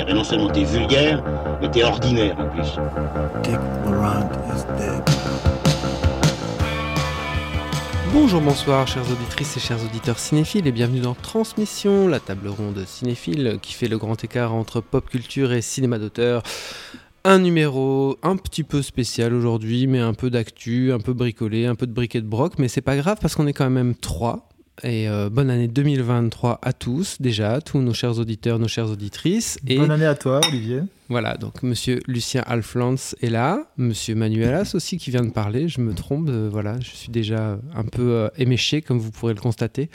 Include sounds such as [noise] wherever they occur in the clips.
Eh ben non seulement t'es vulgaire, mais t'es ordinaire en plus. Dick Laurent is dead. Bonjour, bonsoir, chères auditrices et chers auditeurs cinéphiles, et bienvenue dans Transmission, la table ronde cinéphile qui fait le grand écart entre pop culture et cinéma d'auteur. Un numéro un petit peu spécial aujourd'hui, mais un peu d'actu, un peu bricolé, un peu de briquet de broc, mais c'est pas grave parce qu'on est quand même trois. Et euh, bonne année 2023 à tous, déjà, tous nos chers auditeurs, nos chères auditrices. Et Bonne année à toi, Olivier. voilà, donc monsieur Lucien Alflans est là, monsieur Manuelas aussi qui vient de parler, je me trompe, euh, voilà, je suis déjà un peu euh, éméché comme vous pourrez le constater.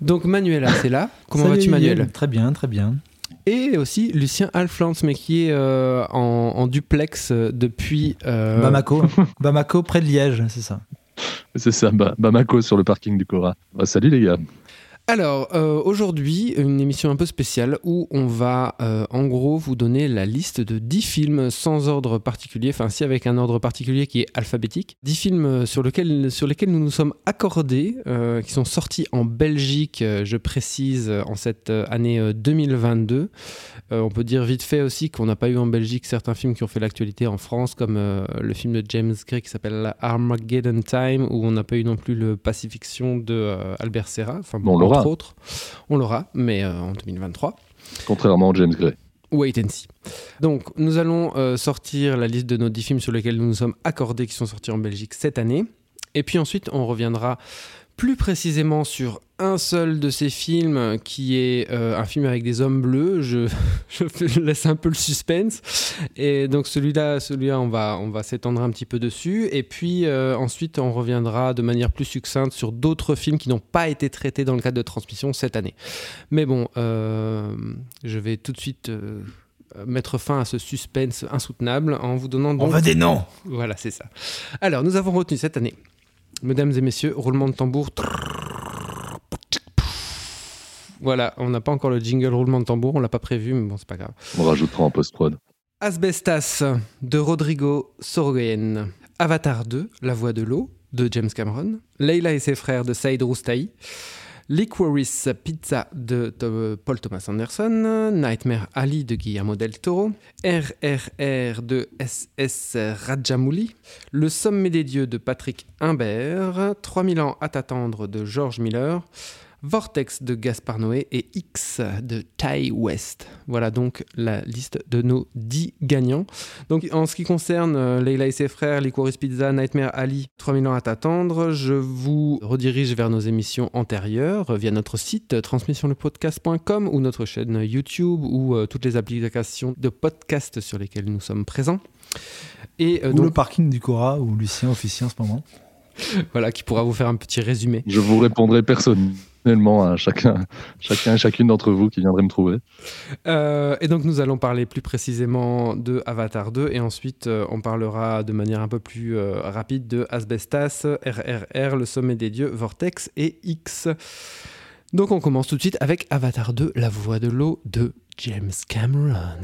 Donc Manuelas est là, comment vas-tu. Manuel? Très bien, très bien. Et aussi Lucien Alflans, mais qui est euh, en, en duplex euh, depuis... euh, Bamako. [laughs] Bamako, près de Liège, c'est ça. C'est ça, Ba- Bamako sur le parking du Cora. Bah, salut les gars. Alors, euh, aujourd'hui, une émission un peu spéciale où on va euh, en gros vous donner la liste de 10 films sans ordre particulier, enfin si avec un ordre particulier qui est alphabétique. 10 films euh, sur, lesquels, sur lesquels nous nous sommes accordés, qui sont sortis en Belgique, je précise, en cette année euh, 2022. Euh, on peut dire vite fait aussi qu'on n'a pas eu en Belgique certains films qui ont fait l'actualité en France, comme le film de James Gray qui s'appelle Armageddon Time, où on n'a pas eu non plus le Pacifiction de Albert Serra. Enfin, On l'aura. Entre autres. On l'aura, mais euh, en 2023. Contrairement à James Gray. Wait and see. Donc, nous allons euh, sortir la liste de nos 10 films sur lesquels nous nous sommes accordés qui sont sortis en Belgique cette année. Et puis ensuite, on reviendra plus précisément sur un seul de ces films qui est euh, un film avec des hommes bleus. [laughs] Je, laisse un peu le suspense. Et donc celui-là, celui-là, on va, on va s'étendre un petit peu dessus. Et puis euh, ensuite, on reviendra de manière plus succincte sur d'autres films qui n'ont pas été traités dans le cadre de transmission cette année. Mais bon, euh, je vais tout de suite mettre fin à ce suspense insoutenable en vous donnant On donc... veut des noms Voilà, c'est ça. Alors, nous avons retenu cette année, mesdames et messieurs, roulement de tambour. Voilà, on n'a pas encore le jingle roulement de tambour, on l'a pas prévu, mais bon, c'est pas grave. On rajoutera en post-prod. Asbestas de Rodrigo Sorogoyen. Avatar 2, La voix de l'eau de James Cameron. Leila et ses frères de Saïd Roustaï. Licorice Pizza de Paul Thomas Anderson. Nightmare Ali de Guillermo del Toro. RRR de SS Rajamouli. Le sommet des dieux de Patrick Imbert. 3000 ans à t'attendre de George Miller. Vortex de Gaspard Noé et X de Ty West. Voilà donc la liste de nos 10 gagnants. Donc en ce qui concerne euh, Leila et ses frères, Licorice Pizza, Nightmare Ali, 3000 ans à t'attendre, je vous redirige vers nos émissions antérieures euh, via notre site euh, transmissionlepodcast.com ou notre chaîne YouTube ou euh, toutes les applications de podcast sur lesquelles nous sommes présents. Et Ou donc le parking du Cora, où Lucien officie en ce moment. [laughs] voilà qui pourra vous faire un petit résumé. Je vous répondrai personnellement à chacun, chacun et chacune d'entre vous qui viendrait me trouver. Euh, et donc nous allons parler plus précisément de Avatar 2 et ensuite euh, on parlera de manière un peu plus euh, rapide de Asbestas, RRR, Le Sommet des Dieux, Vortex et X. Donc on commence tout de suite avec Avatar 2, La Voix de l'eau de James Cameron.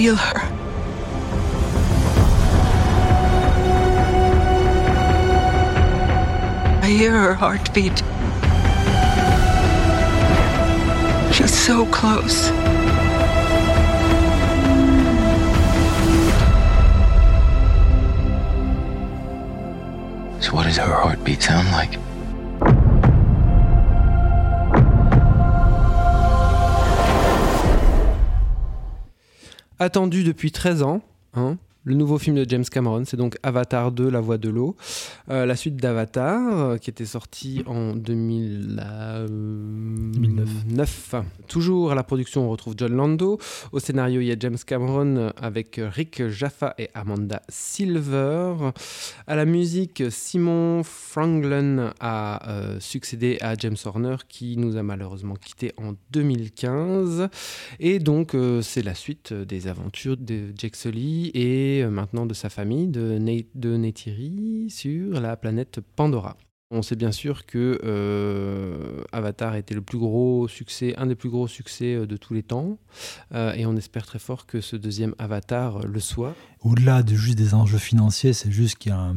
Feel her. I hear her heartbeat. She's so close. So what does her heartbeat sound like? Attendu depuis 13 ans, hein, le nouveau film de James Cameron, c'est donc Avatar 2, La Voix de l'eau. Euh, la suite d'Avatar, euh, qui était sortie en 2009. 2009. Toujours à la production, on retrouve John Lando. Au scénario, il y a James Cameron avec Rick Jaffa et Amanda Silver. À la musique, Simon Franklin a euh, succédé à James Horner, qui nous a malheureusement quitté en 2015. Et donc, c'est la suite des aventures de Jake Sully et euh, maintenant de sa famille, de, de Neytiri, sur la planète Pandora. On sait bien sûr que euh, Avatar était le plus gros succès, un des plus gros succès euh, de tous les temps, et on espère très fort que ce deuxième Avatar le soit. Au-delà de juste des enjeux financiers, c'est juste qu'il y a un,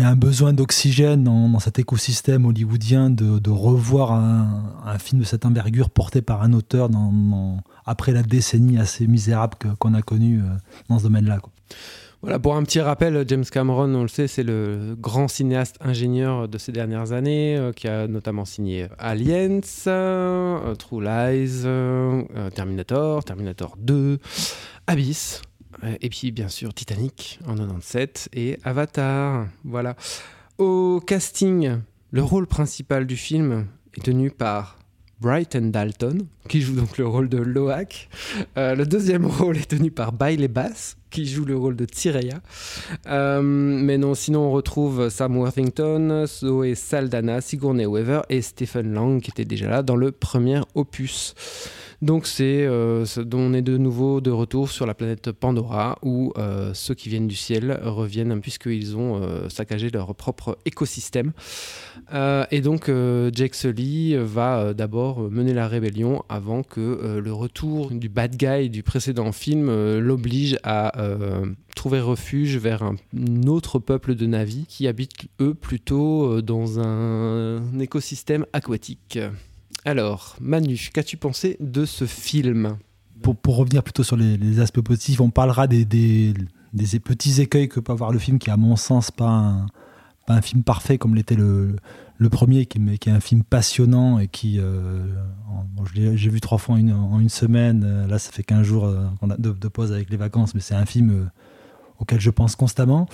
y a un besoin d'oxygène dans, cet écosystème hollywoodien de, revoir un, film de cette envergure porté par un auteur après la décennie assez misérable qu'on a connue euh, dans ce domaine-là. Voilà, pour un petit rappel, James Cameron, on le sait, c'est le grand cinéaste ingénieur de ces dernières années, euh, qui a notamment signé Aliens, euh, True Lies, Terminator, Terminator 2, Abyss, et puis bien sûr Titanic en 97 et Avatar. Voilà. Au casting, le rôle principal du film est tenu par Brighton Dalton, qui joue donc le rôle de Loak. Euh, le deuxième [laughs] rôle est tenu par Bailey Bass, qui joue le rôle de Tyrea. Euh, mais non, sinon on retrouve Sam Worthington, Zoe Saldana, Sigourney Weaver et Stephen Lang, qui étaient déjà là dans le premier opus. Donc c'est euh, on est de nouveau de retour sur la planète Pandora où euh, ceux qui viennent du ciel reviennent puisqu'ils ont euh, saccagé leur propre écosystème. et donc Jake Sully va d'abord mener la rébellion avant que le retour du bad guy du précédent film l'oblige à trouver refuge vers un, autre peuple de Navi qui habitent eux plutôt dans un écosystème aquatique. Alors, Manu, qu'as-tu pensé de ce film? Pour, pour, revenir plutôt sur les, aspects positifs, on parlera des, des, petits écueils que peut avoir le film, qui à mon sens pas un, pas un film parfait comme l'était le, le, premier, qui, qui, est un film passionnant et qui, euh, j'ai vu trois fois en une, semaine, euh, là ça fait 15 jours euh, de, pause avec les vacances, mais c'est un film auquel je pense constamment.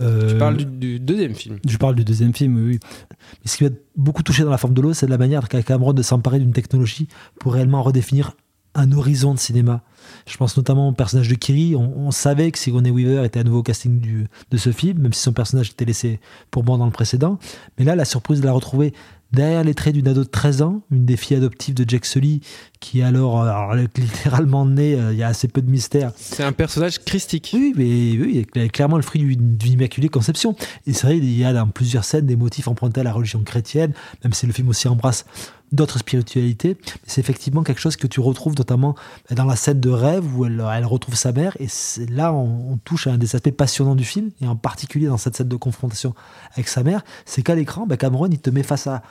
Euh, tu parles du, deuxième film. Je parle du deuxième film, oui. Mais ce qui m'a beaucoup touché dans la forme de l'eau, c'est la manière qu'a Cameron de s'emparer d'une technologie pour réellement redéfinir un horizon de cinéma. Je pense notamment au personnage de Kiri. On, savait que Sigourney Weaver était à nouveau au casting du, de ce film, même si son personnage était laissé pour moi dans le précédent. Mais là, la surprise de la retrouver derrière les traits d'une ado de 13 ans, une des filles adoptives de Jack Sully, qui est alors, alors littéralement née, euh, il y a assez peu de mystère. C'est un personnage christique. Oui, mais oui, il est clairement le fruit d'une immaculée conception. Et c'est vrai, il y a dans plusieurs scènes des motifs empruntés à la religion chrétienne, même si le film aussi embrasse d'autres spiritualités. C'est effectivement quelque chose que tu retrouves notamment dans la scène de rêve où elle, elle retrouve sa mère. Et là, on, touche à un des aspects passionnants du film, et en particulier dans cette scène de confrontation avec sa mère, c'est qu'à l'écran, ben Cameron, il te met face à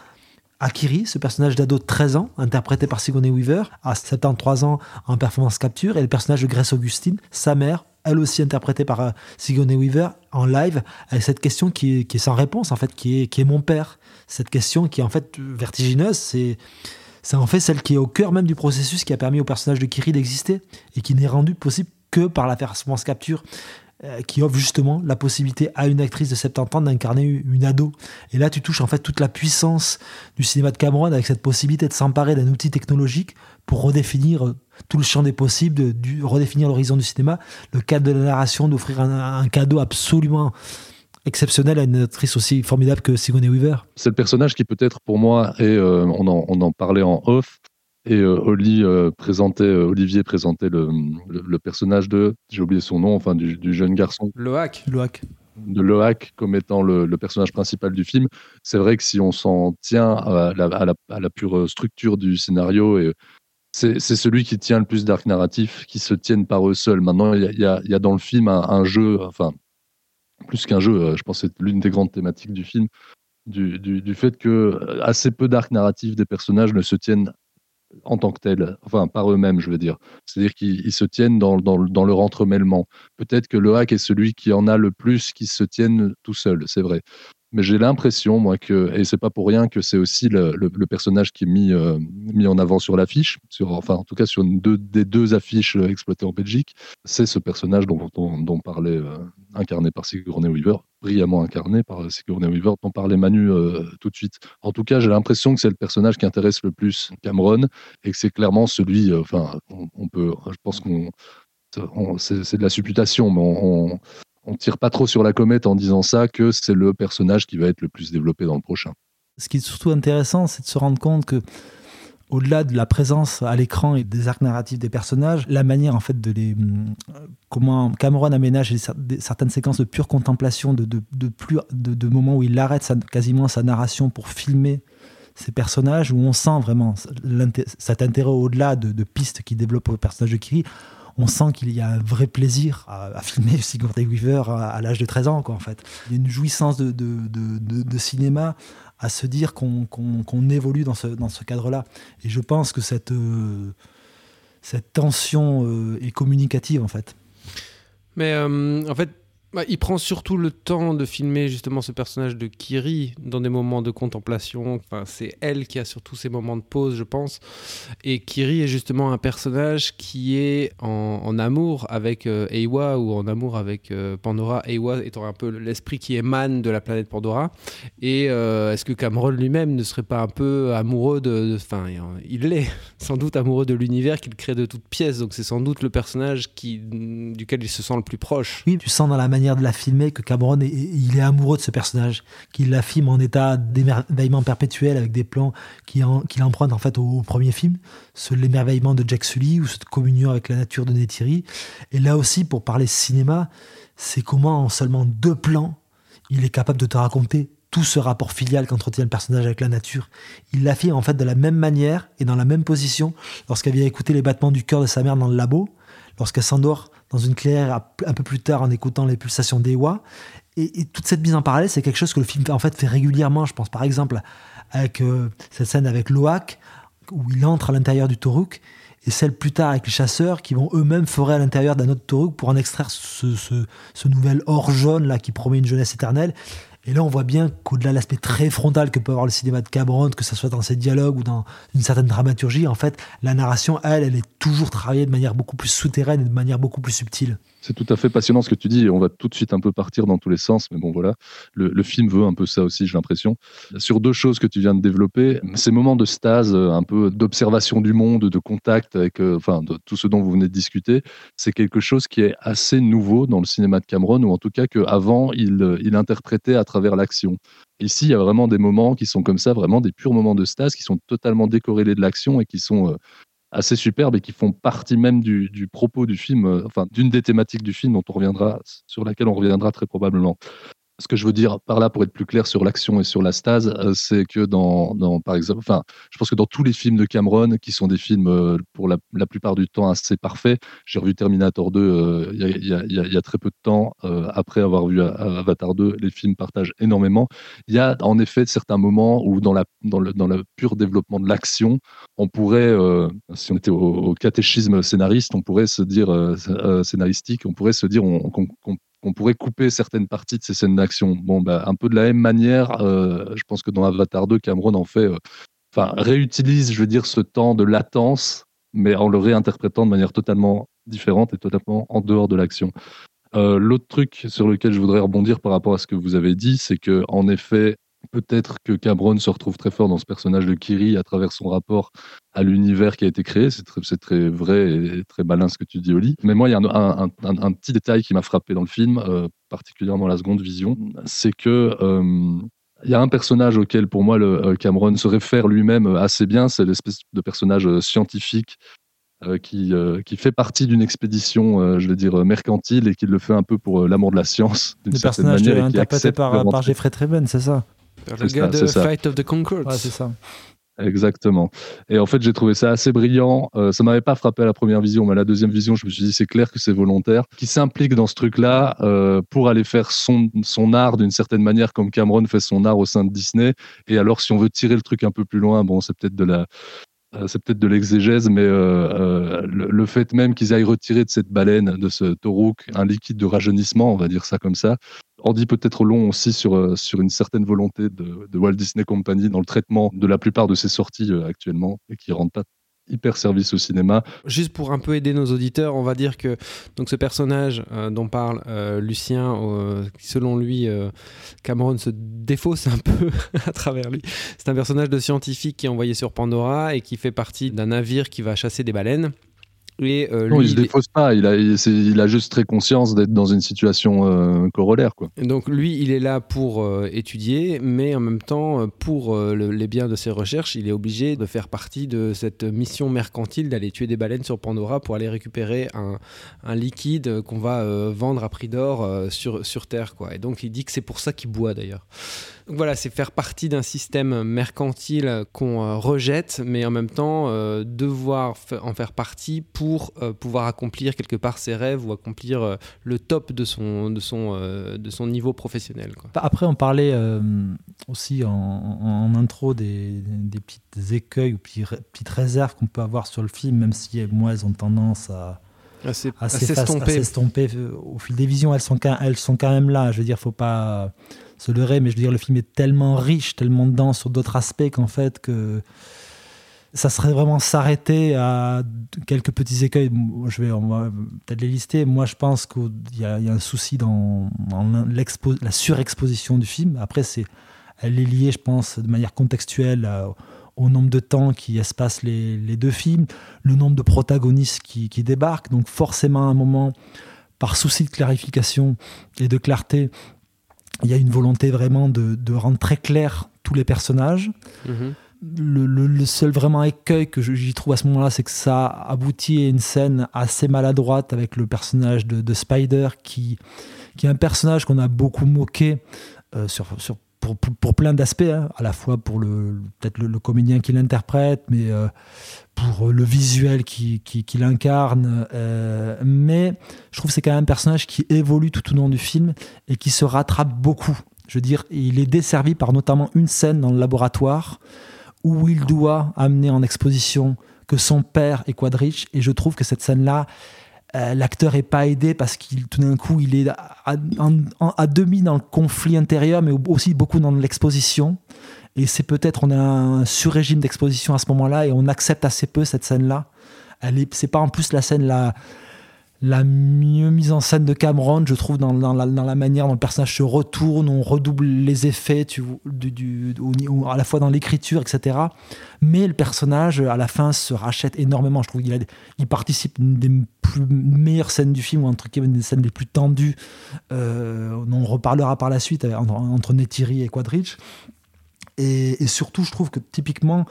Akiri, ce personnage d'ado de 13 ans, interprété par Sigourney Weaver, à 73 ans en performance capture, et le personnage de Grace Augustine, sa mère, elle aussi interprétée par euh, Sigourney Weaver en live, avec cette question qui est, sans réponse, en fait, qui est, mon père. Cette question qui est en fait vertigineuse, c'est. C'est en fait celle qui est au cœur même du processus qui a permis au personnage de Kiri d'exister et qui n'est rendu possible que par la performance capture. Euh, qui offre justement la possibilité à une actrice de 70 ans d'incarner une ado. Et là, tu touches en fait toute la puissance du cinéma de Cameron avec cette possibilité de s'emparer d'un outil technologique pour redéfinir euh, tout le champ des possibles, redéfinir l'horizon du cinéma, le cadre de la narration, d'offrir un, cadeau absolument exceptionnel à une actrice aussi formidable que Sigourney Weaver. C'est le personnage qui peut-être pour moi, et euh, on, en, on, en, parlait en off, et euh, Oli, euh, présentait, euh, Olivier présentait le, le, personnage de, j'ai oublié son nom, enfin du, du jeune garçon. Loak. Loak. De Loak comme étant le, le personnage principal du film. C'est vrai que si on s'en tient à la, à, la, à la, pure structure du scénario, et c'est celui qui tient le plus d'arcs narratifs qui se tiennent par eux seuls. Maintenant, il y a, y a, dans le film un, un jeu, enfin, plus qu'un jeu, je pense que c'est l'une des grandes thématiques du film, du, du, du, fait que assez peu d'arcs narratifs des personnages ne se tiennent en tant que tel, enfin par eux-mêmes, je veux dire. C'est-à-dire qu'ils se tiennent dans, dans, leur entremêlement. Peut-être que le hack est celui qui en a le plus qui se tiennent tout seul, c'est vrai. Mais j'ai l'impression, moi, que, et c'est pas pour rien que c'est aussi le, personnage qui est mis, euh, mis en avant sur l'affiche, sur, enfin, en tout cas, sur une des deux affiches euh, exploitées en Belgique, c'est ce personnage dont, dont, parlait, euh, incarné par Sigourney Weaver, brillamment incarné par Sigourney Weaver, dont parlait Manu tout de suite. En tout cas, j'ai l'impression que c'est le personnage qui intéresse le plus Cameron et que c'est clairement celui, enfin, on, peut, je pense qu'on, c'est de la supputation, mais on, on tire pas trop sur la comète en disant ça que c'est le personnage qui va être le plus développé dans le prochain. Ce qui est surtout intéressant, c'est de se rendre compte que au-delà de la présence à l'écran et des arcs narratifs des personnages, la manière en fait de les comment Cameron aménage certaines séquences de pure contemplation, de, de, plus, de, moments où il arrête quasiment sa narration pour filmer ces personnages, où on sent vraiment cet intérêt au-delà de, pistes qui développent le personnage de Kiri on sent qu'il y a un vrai plaisir à, filmer [laughs] Sigourney Weaver à, l'âge de 13 ans, quoi, en fait. Il y a une jouissance de, cinéma à se dire qu'on évolue dans ce, cadre-là. Et je pense que cette, euh, tension euh, est communicative, en fait. Mais euh, en fait, bah, il prend surtout le temps de filmer justement ce personnage de Kiri dans des moments de contemplation. Enfin, c'est elle qui a surtout ces moments de pause, je pense. Et Kiri est justement un personnage qui est en, amour avec euh, Ewa ou en amour avec euh, Pandora. Ewa étant un peu l'esprit qui émane de la planète Pandora. Et euh, est-ce que Cameron lui-même ne serait pas un peu amoureux de. Enfin, il l'est [laughs] sans doute amoureux de l'univers qu'il crée de toutes pièces. Donc c'est sans doute le personnage qui, duquel il se sent le plus proche. Oui, tu sens dans la manière de la filmer que Cameron il est amoureux de ce personnage, qu'il la filme en état d'émerveillement perpétuel avec des plans qui, qu'il emprunte en fait au, premier film, ce l'émerveillement de Jack Sully ou cette communion avec la nature de Neytiri. Et là aussi, pour parler cinéma, c'est comment en seulement deux plans, il est capable de te raconter tout ce rapport filial qu'entretient le personnage avec la nature. Il la filme en fait de la même manière et dans la même position lorsqu'elle vient écouter les battements du cœur de sa mère dans le labo, lorsqu'elle s'endort dans une clairière un peu plus tard en écoutant les pulsations d'Ewa. Et, et, toute cette mise en parallèle, c'est quelque chose que le film en fait fait régulièrement. Je pense par exemple avec euh, cette scène avec Loak où il entre à l'intérieur du Toruk et celle plus tard avec les chasseurs qui vont eux-mêmes forer à l'intérieur d'un autre Toruk pour en extraire ce, ce, nouvel or jaune là qui promet une jeunesse éternelle. Et là, on voit bien qu'au-delà de l'aspect très frontal que peut avoir le cinéma de Cameron, que ce soit dans ses dialogues ou dans une certaine dramaturgie, en fait, la narration, elle, elle est toujours travaillée de manière beaucoup plus souterraine et de manière beaucoup plus subtile. C'est tout à fait passionnant ce que tu dis. On va tout de suite un peu partir dans tous les sens, mais bon voilà, le, film veut un peu ça aussi, j'ai l'impression. Sur deux choses que tu viens de développer, ces moments de stase, euh, un peu d'observation du monde, de contact avec, euh, enfin, de tout ce dont vous venez de discuter, c'est quelque chose qui est assez nouveau dans le cinéma de Cameron, ou en tout cas qu'avant il, euh, il interprétait à travers l'action. Ici, il y a vraiment des moments qui sont comme ça, vraiment des purs moments de stase, qui sont totalement décorrélés de l'action et qui sont assez superbes et qui font partie même du, du propos du film, euh, enfin d'une des thématiques du film dont on reviendra, sur laquelle on reviendra très probablement ce que je veux dire par là, pour être plus clair sur l'action et sur la stase, euh, c'est que dans, par exemple, enfin, je pense que dans tous les films de Cameron, qui sont des films euh, pour la, plupart du temps assez parfaits, j'ai revu Terminator 2 euh, il y, a très peu de temps, après avoir vu Avatar 2, les films partagent énormément. Il y a en effet certains moments où dans, la, dans, le, dans le pur développement de l'action, on pourrait, si on était au, catéchisme scénariste, on pourrait se dire, scénaristique, on pourrait se dire qu'on on pourrait couper certaines parties de ces scènes d'action. Bon, bah, un peu de la même manière, euh, je pense que dans Avatar 2, Cameron en fait, euh, enfin, réutilise, je veux dire, ce temps de latence, mais en le réinterprétant de manière totalement différente et totalement en dehors de l'action. Euh, l'autre truc sur lequel je voudrais rebondir par rapport à ce que vous avez dit, c'est que en effet, Peut-être que Cameron se retrouve très fort dans ce personnage de Kiri à travers son rapport à l'univers qui a été créé. C'est très, très, vrai et très malin ce que tu dis, Oli. Mais moi, il y a un, un, petit détail qui m'a frappé dans le film, euh, particulièrement la seconde vision. C'est que. Euh, il y a un personnage auquel, pour moi, le, euh, Cameron se réfère lui-même assez bien. C'est l'espèce de personnage scientifique qui, qui, fait partie d'une expédition, je vais dire, mercantile et qui le fait un peu pour l'amour de la science. Le personnage manière, interprété par, par Jeffrey Treven, c'est ça? Le gars de Fight of the Concords. c'est ça. Exactement. Et en fait, j'ai trouvé ça assez brillant. Euh, ça m'avait pas frappé à la première vision, mais à la deuxième vision, je me suis dit, c'est clair que c'est volontaire. Qui s'implique dans ce truc-là euh, pour aller faire son, son art d'une certaine manière, comme Cameron fait son art au sein de Disney. Et alors, si on veut tirer le truc un peu plus loin, bon, c'est peut-être de la, c'est peut-être de l'exégèse, mais euh, euh, le, fait même qu'ils aillent retirer de cette baleine, de ce taurouk, un liquide de rajeunissement, on va dire ça comme ça, en dit peut-être long aussi sur, euh, sur une certaine volonté de, de, Walt Disney Company dans le traitement de la plupart de ses sorties euh, actuellement et qui ne rendent pas hyper service au cinéma. Juste pour un peu aider nos auditeurs, on va dire que ce personnage euh, dont parle euh, Lucien, euh, selon lui, Cameron se défausse un peu [laughs] à travers lui. C'est un personnage de scientifique qui est envoyé sur Pandora et qui fait partie d'un navire qui va chasser des baleines. Euh, non, il se défausse pas. Il a, il, a juste très conscience d'être dans une situation euh, corollaire. Quoi. Donc lui, il est là pour euh, étudier, mais en même temps, pour les biens de ses recherches, il est obligé de faire partie de cette mission mercantile d'aller tuer des baleines sur Pandora pour aller récupérer un, un liquide qu'on va vendre à prix d'or sur, sur Terre. Quoi. Et donc il dit que c'est pour ça qu'il boit d'ailleurs voilà, c'est faire partie d'un système mercantile qu'on euh, rejette, mais en même temps euh, devoir en faire partie pour euh, pouvoir accomplir quelque part ses rêves ou accomplir le top de son, de son, de son niveau professionnel. Après, on parlait aussi en, intro des, des, petites écueils ou petites réserves qu'on peut avoir sur le film, même si moi, elles ont tendance à assez, s'estomper au fil des visions. Elles sont, elles sont quand même là. Je veux dire, faut pas se leurrer, mais je veux dire, le film est tellement riche, tellement dense sur d'autres aspects qu'en fait, que ça serait vraiment s'arrêter à quelques petits écueils. Je vais, on va peut-être les lister. Moi, je pense qu'il y, a un souci dans, la surexposition du film. Après, c'est, elle est liée, je pense, de manière contextuelle au nombre de temps qui espace les, deux films, le nombre de protagonistes qui, qui débarquent. Donc, forcément, à un moment, par souci de clarification et de clarté, il y a une volonté vraiment de, rendre très clair tous les personnages. Mhm. Le, seul vraiment écueil que j'y trouve à ce moment-là, c'est que ça aboutit à une scène assez maladroite avec le personnage de, Spider, qui, qui est un personnage qu'on a beaucoup moqué euh, sur, sur pour, pour, plein d'aspects, hein. à la fois pour le peut-être le, comédien qui l'interprète, mais euh, pour le visuel qui, qui, l'incarne. Euh, mais je trouve que c'est quand même un personnage qui évolue tout au long du film et qui se rattrape beaucoup. Je veux dire, il est desservi par notamment une scène dans le laboratoire où il doit amener en exposition que son père est quadriche, et je trouve que cette scène-là, euh, l'acteur est pas aidé parce qu'il tout d'un coup il est à, demi dans le conflit intérieur mais aussi beaucoup dans l'exposition. Et c'est peut-être on a un sur-régime d'exposition à ce moment-là et on accepte assez peu cette scène là elle est c'est pas en plus la scène là la mieux mise en scène de Cameron, je trouve, dans, la, manière dont le personnage se retourne, on redouble les effets tu, du, à la fois dans l'écriture, etc. Mais le personnage, à la fin, se rachète énormément. Je trouve qu'il il participe une des plus meilleures scènes du film, ou entre une des scènes les plus tendues. Euh, on reparlera par la suite entre, entre et Quadrich. Et, surtout, je trouve que typiquement,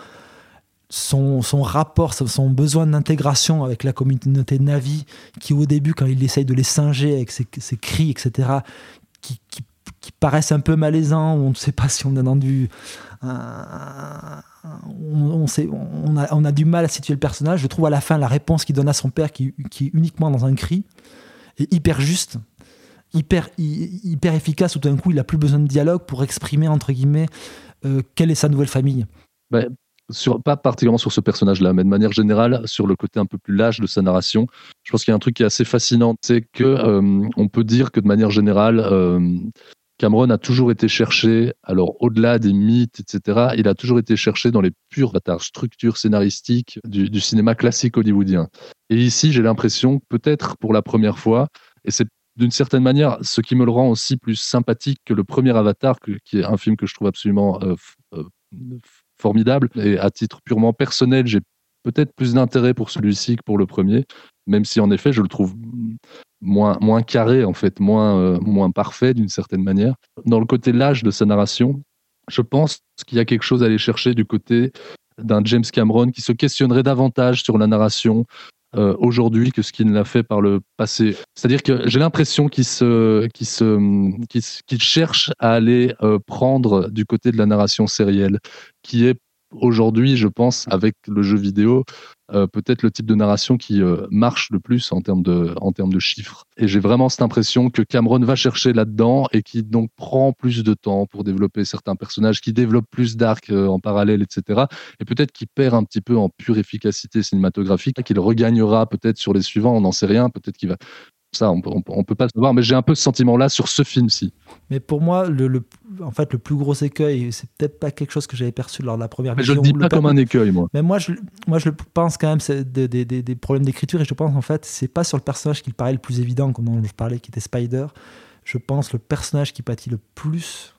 son, son, rapport, son besoin d'intégration avec la communauté Navi, qui au début, quand il essaye de les singer avec ses, cris, etc., qui, qui, paraissent un peu malaisants, on ne sait pas si on du... on, on, sait, on, a, on, a, du mal à situer le personnage. Je trouve à la fin la réponse qu'il donne à son père, qui, qui, est uniquement dans un cri, est hyper juste, hyper, hyper efficace, tout d'un coup il n'a plus besoin de dialogue pour exprimer, entre guillemets, euh, quelle est sa nouvelle famille. Pas particulièrement sur ce personnage-là, mais de manière générale sur le côté un peu plus lâche de sa narration. Je pense qu'il y a un truc qui est assez fascinant, c'est que euh, on peut dire que de manière générale, euh, Cameron a toujours été cherché, alors au-delà des mythes, etc., il a toujours été cherché dans les pures structures scénaristiques du, du cinéma classique hollywoodien. Et ici, j'ai l'impression, peut-être pour la première fois, et c'est d'une certaine manière ce qui me le rend aussi plus sympathique que le premier Avatar, qui est un film que je trouve absolument euh, formidable. Et à titre purement personnel, j'ai peut-être plus d'intérêt pour celui-ci que pour le premier, même si en effet je le trouve moins, moins carré, en fait, moins, euh, moins parfait d'une certaine manière. Dans le côté l'âge de sa narration, je pense qu'il y a quelque chose à aller chercher du côté d'un James Cameron qui se questionnerait davantage sur la narration, euh, aujourd'hui que ce qu'il l'a fait par le passé. C'est-à-dire que j'ai l'impression qu'il cherche à aller euh, prendre du côté de la narration sérielle, qui est aujourd'hui, je pense, avec le jeu vidéo, euh, peut-être le type de narration qui euh, marche le plus en termes de, chiffres. Et j'ai vraiment cette impression que Cameron va chercher là-dedans et qui donc prend plus de temps pour développer certains personnages, qui développe plus d'arcs euh, en parallèle, etc. Et peut-être qu'il perd un petit peu en pure efficacité cinématographique, qu'il regagnera peut-être sur les suivants, on n'en sait rien, peut-être qu'il va Ça, on, peut- on, peut- on peut pas le savoir, mais j'ai un peu ce sentiment-là sur ce film-ci. Mais pour moi, le, le- en fait, le plus gros écueil, c'est peut-être pas quelque chose que j'avais perçu lors de la première Mais je le dis pas comme un écueil, moi. Mais moi, je, moi, je pense quand même c'est des, des- des- des problèmes d'écriture et je pense en fait, c'est pas sur le personnage qui paraît le plus évident, comme dont je parlais, qui était Spider. Je pense le personnage qui pâtit le plus,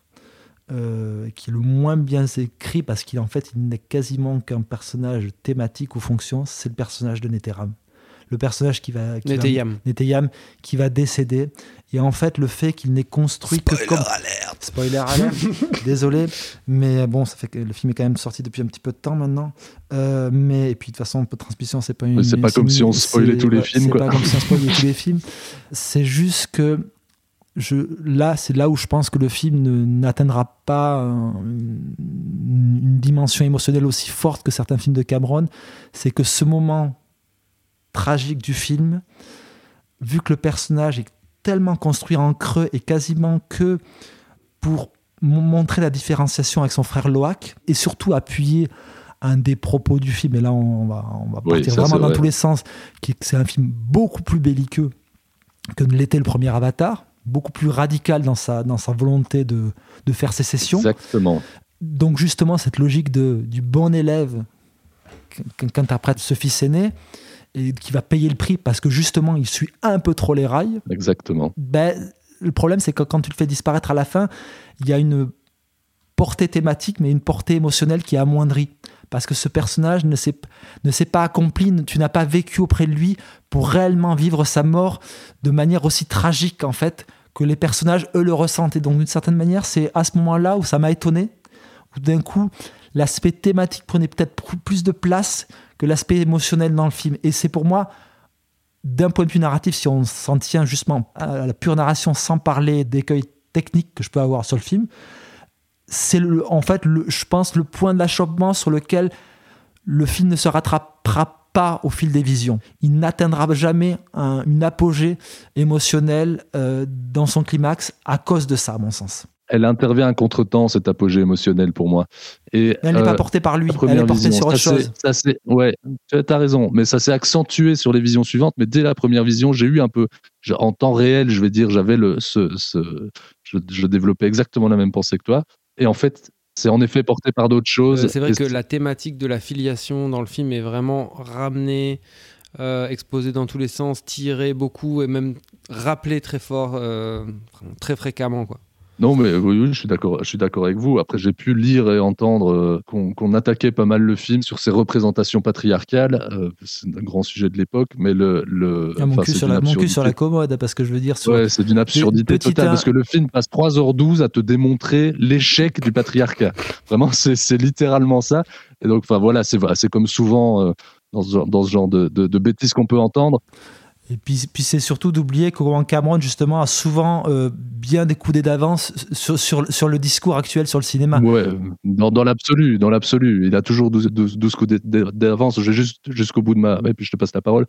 euh, qui est le moins bien écrit parce qu'il en fait, il n'est quasiment qu'un personnage thématique ou fonction, c'est le personnage de Neteram. Le personnage qui va, qui va- Neteyam. Neteyam, qui va décéder. Et en fait, le fait qu'il n'est construit que comme. Spoiler alert [laughs] Désolé, mais bon, ça fait que le film est quand même sorti depuis un petit peu de temps maintenant. Euh, mais et puis de toute façon, peu de transmission, c'est pas une. Mais c'est pas comme si on spoilait tous les films, C'est pas comme si on spoilait tous les films. C'est juste que je, là, c'est là où je pense que le film ne- n'atteindra pas un- une, une dimension émotionnelle aussi forte que certains films de Cameron. C'est que ce moment tragique du film, vu que le personnage est tellement construit en creux et quasiment que pour montrer la différenciation avec son frère Loak et surtout appuyer un des propos du film, et là on va, on va Oui, partir vraiment dans vrai. tous les sens, qui c'est un film beaucoup plus belliqueux que ne l'était le premier Avatar, beaucoup plus radical dans sa, dans sa volonté de, de faire sécession. Exactement. Donc justement, cette logique de, du bon élève qu- qu'interprète ce fils aîné, et qui va payer le prix parce que justement, il suit un peu trop les rails, Exactement. ben, le problème, c'est que quand tu le fais disparaître à la fin, il y a une portée thématique, mais une portée émotionnelle qui est amoindrie. Parce que ce personnage ne s'est, ne s'est pas accompli, tu n'as pas vécu auprès de lui pour réellement vivre sa mort de manière aussi tragique, en fait, que les personnages, eux, le ressentent. Et donc, d'une certaine manière, c'est à ce moment-là où ça m'a étonné, où d'un coup, l'aspect thématique prenait peut-être plus de place que l'aspect émotionnel dans le film. Et c'est pour moi, d'un point de vue narratif, si on s'en tient justement à la pure narration sans parler d'écueils techniques que je peux avoir sur le film, c'est en fait, je pense, le point de l'achoppement sur lequel le film ne se rattrapera pas au fil des visions. Il n'atteindra jamais un- une apogée émotionnelle euh, dans son climax à cause de ça, à mon sens. Elle intervient à contre-temps, cet apogée émotionnel pour moi. Et, Elle n'est euh, pas portée par lui, la elle première est portée vision, sur autre ça, c'est- chose. ça, c'est- ouais, tu as raison, mais ça s'est accentué sur les visions suivantes. Mais dès la première vision, j'ai eu un peu, je- en temps réel, je vais dire, j'avais le, ce, ce- je, je développais exactement la même pensée que toi. Et en fait, c'est en effet porté par d'autres choses. Euh, c'est vrai que la thématique de la filiation dans le film est vraiment ramenée, euh, exposée dans tous les sens, tirée beaucoup et même rappelée très fort, euh, très fréquemment. Quoi. Non, mais oui, oui, je suis d'accord, je suis d'accord avec vous. Après, j'ai pu lire et entendre euh, qu'on attaquait pas mal le film sur ses représentations patriarcales. euh, c'est un grand sujet de l'époque, mais le, le Ah, mon, cul sur la, mon cul sur la commode, parce que je veux dire, sur, Ouais, c'est d'une absurdité totale parce que le film passe 3h12 à te démontrer l'échec du patriarcat. [laughs] Vraiment, c'est littéralement ça. Et donc, enfin voilà, c'est comme souvent euh, dans, ce genre, dans ce genre de, de, de bêtises qu'on peut entendre. Et puis, c'est surtout d'oublier que Cameron, justement, a souvent euh, bien découdé d'avance sur, sur, le discours actuel sur le cinéma. Ouais, dans, dans l'absolu, dans l'absolu. Il a toujours 12, 12, 12 coups d'avance. Je vais juste jusqu'au bout de ma. Et puis je te passe la parole.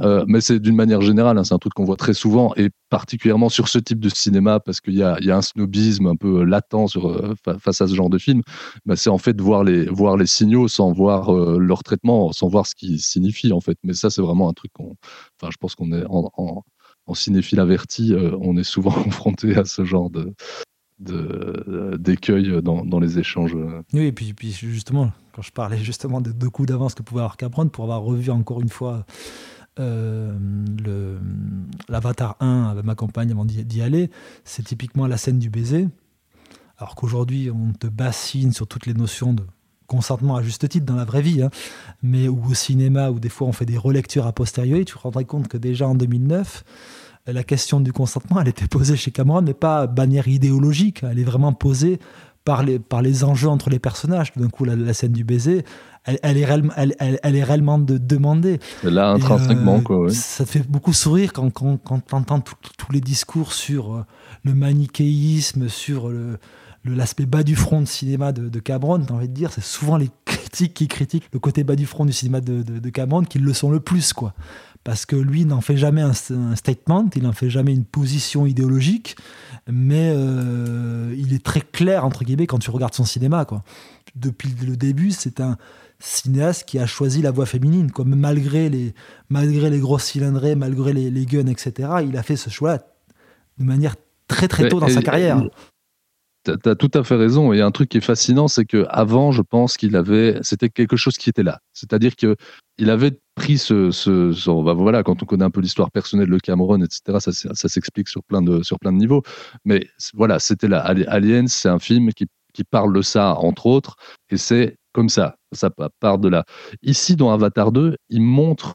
Euh, mais c'est d'une manière générale, hein, c'est un truc qu'on voit très souvent, et particulièrement sur ce type de cinéma, parce qu'il y a, y a un snobisme un peu latent sur, euh, fa- face à ce genre de film. Bah, c'est en fait voir les, voir les signaux sans voir euh, leur traitement, sans voir ce qu'ils signifient, en fait. Mais ça, c'est vraiment un truc qu'on. Je pense qu'on est en, cinéphile averti, euh, on est souvent [laughs] confronté à ce genre de de- d'écueils dans, les échanges. Oui, et puis, justement, quand je parlais justement de deux coups d'avance que pouvait avoir Cameron, pour avoir revu encore une fois euh, l'Avatar 1 avec ma compagne avant d'y aller, c'est typiquement la scène du baiser. Alors qu'aujourd'hui, on te bassine sur toutes les notions de consentement à juste titre dans la vraie vie, hein, mais ou au cinéma, où des fois on fait des relectures a posteriori, tu te rendrais compte que déjà en 2009, la question du consentement, elle était posée chez Cameron, mais pas de manière idéologique, elle est vraiment posée par les, par les enjeux entre les personnages. Tout d'un coup, la, la scène du baiser, elle, elle est, réellement, elle, elle- elle est réellement de, demandée. Là, intrinsèquement, euh, quoi. ouais. Ça te fait beaucoup sourire quand, quand, quand tu entends tous les discours sur euh, le manichéisme, sur le- l'aspect bas du front de cinéma de, de Cameron, t'as envie de dire, c'est souvent les [laughs] critiques qui critiquent le côté bas du front du cinéma de, de, de Cameron qui le sont le plus, quoi. Parce que lui n'en fait jamais un, un statement, il n'en fait jamais une position idéologique, mais euh, il est très clair, entre guillemets, quand tu regardes son cinéma, quoi. Depuis le début, c'est un, cinéaste qui a choisi la voie féminine. Comme malgré les, malgré les grosses cylindrées, malgré les, les guns, etc., il a fait ce choix de manière très très tôt dans sa carrière. Tu as tout à fait raison. Et un truc qui est fascinant, c'est que avant, je pense qu'il avait, c'était quelque chose qui était là. C'est-à-dire que il avait pris ce, ce, bah, voilà, quand on connaît un peu l'histoire personnelle de Cameron, etc., ça, ça s'explique sur plein de, sur plein de niveaux. Mais voilà, c'était là. Aliens, c'est un film qui, qui parle de ça, entre autres, et c'est comme ça. Ça part de là. Ici, dans Avatar 2, il montre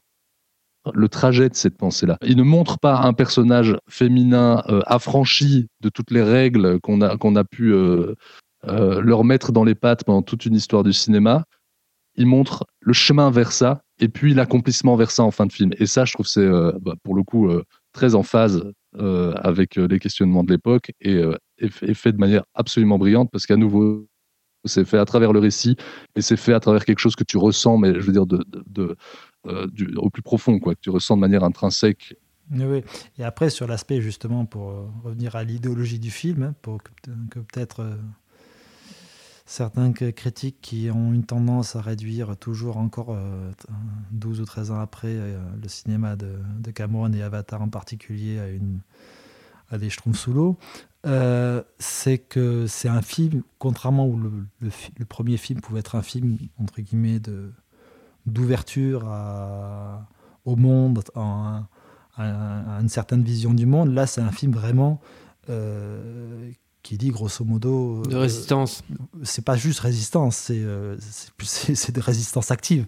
le trajet de cette pensée-là. Il ne montre pas un personnage féminin euh, affranchi de toutes les règles qu'on a, qu'on a pu euh, euh, leur mettre dans les pattes pendant toute une histoire du cinéma. Il montre le chemin vers ça et puis l'accomplissement vers ça en fin de film. Et ça, je trouve c'est bah, pour le coup très en phase avec les questionnements de l'époque et, et, fait de manière absolument brillante parce qu'à nouveau, c'est fait à travers le récit et c'est fait à travers quelque chose que tu ressens, mais je veux dire de, de euh, au plus profond, quoi, que tu ressens de manière intrinsèque. Oui, Et après, sur l'aspect, justement, pour euh, revenir à l'idéologie du film, hein, pour que, peut-être euh, certains critiques qui ont une tendance à réduire toujours encore 12 ou 13 ans après le cinéma de, de, Cameron et Avatar en particulier à, une, à des schtroumpfs sous l'eau, c'est que c'est un film, contrairement où le, premier film pouvait être un film, entre guillemets, de, d'ouverture au monde, à, une certaine vision du monde. Là, c'est un film vraiment euh, qui dit grosso modo. De résistance. Euh, c'est pas juste résistance, c'est euh, c'est [laughs] de résistance active.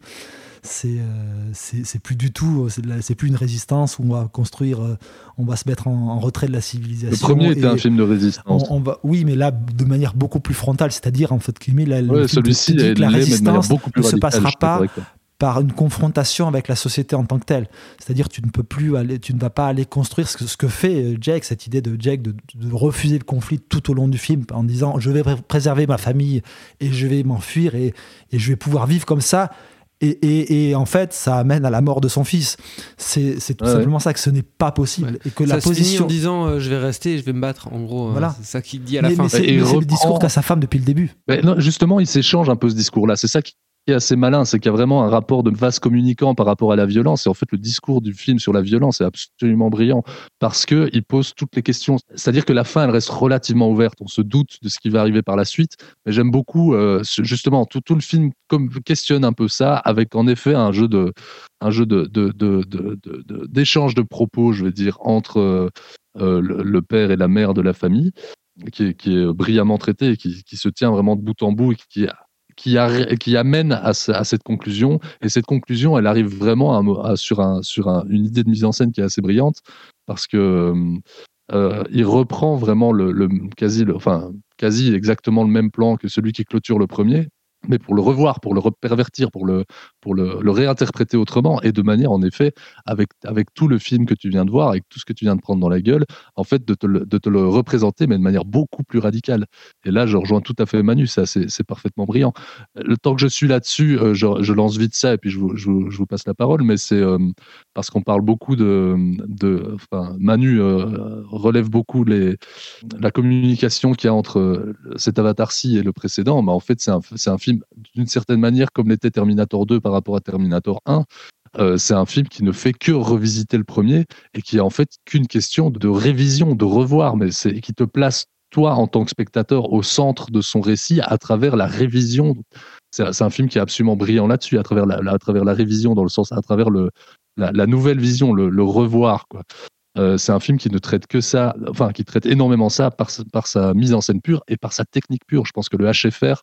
C'est c'est plus du tout, c'est plus une résistance où on va construire, on va se mettre en, retrait de la civilisation. Le premier était un film de résistance. On, va, oui, mais là, de manière beaucoup plus frontale, c'est-à-dire en fait, celui-ci, la résistance ne se passera pas par une confrontation avec la société en tant que telle. C'est-à-dire tu ne peux plus aller, tu ne vas pas aller construire ce que, ce que fait euh, Jake, cette idée de Jake de, refuser le conflit tout au long du film en disant je vais préserver ma famille et je vais m'enfuir et, et, je vais pouvoir vivre comme ça. Et, et, en fait, ça amène à la mort de son fils. C'est tout simplement ça que ce n'est pas possible et que ça la position en disant euh, je vais rester, je vais me battre. En gros, euh, voilà. c'est ça qu'il dit à la fin. c'est le discours qu'a sa femme depuis le début. non, justement, il s'échange un peu ce discours-là. C'est ça qui est assez malin, c'est qu'il y a vraiment un rapport de vase communicant par rapport à la violence. Et en fait, le discours du film sur la violence est absolument brillant parce que il pose toutes les questions. C'est-à-dire que la fin, elle reste relativement ouverte. On se doute de ce qui va arriver par la suite. Mais j'aime beaucoup, euh, justement, tout, le film comme, questionne un peu ça avec en effet un jeu de, un jeu de, de, de, propos, je veux dire, entre euh, le, le, père et la mère de la famille. Qui est, qui est, brillamment traité et qui, qui, se tient vraiment de bout en bout et qui qui, amène à, cette conclusion. Et cette conclusion, elle arrive vraiment sur, un, sur une idée de mise en scène qui est assez brillante, parce que euh, il reprend vraiment le, quasi exactement le même plan que celui qui clôture le premier, mais pour le revoir, pour le repervertir, pour le, pour le, réinterpréter autrement, et de manière, en effet, avec, avec tout le film que tu viens de voir, avec tout ce que tu viens de prendre dans la gueule, en fait, de te le, de te le représenter, mais de manière beaucoup plus radicale. Et là, je rejoins tout à fait Manu, c'est parfaitement brillant. Le temps que je suis là-dessus, euh, je, lance vite ça, et puis je vous, je vous passe la parole, mais c'est euh, parce qu'on parle beaucoup de... de enfin, Manu euh, relève beaucoup les, la communication qu'il y a entre cet avatar-ci et le précédent, mais en fait, c'est un, un film d'une certaine manière comme l'était Terminator 2 par rapport à Terminator 1. Euh, c'est un film qui ne fait que revisiter le premier et qui est en fait qu'une question de révision, de revoir, mais c'est qui te place toi en tant que spectateur au centre de son récit à travers la révision. C'est un film qui est absolument brillant là-dessus, à travers la, à travers la révision, dans le sens, à travers le, la, nouvelle vision, le, revoir. Euh, c'est un film qui ne traite que ça, enfin qui traite énormément ça par, sa mise en scène pure et par sa technique pure. Je pense que le HFR,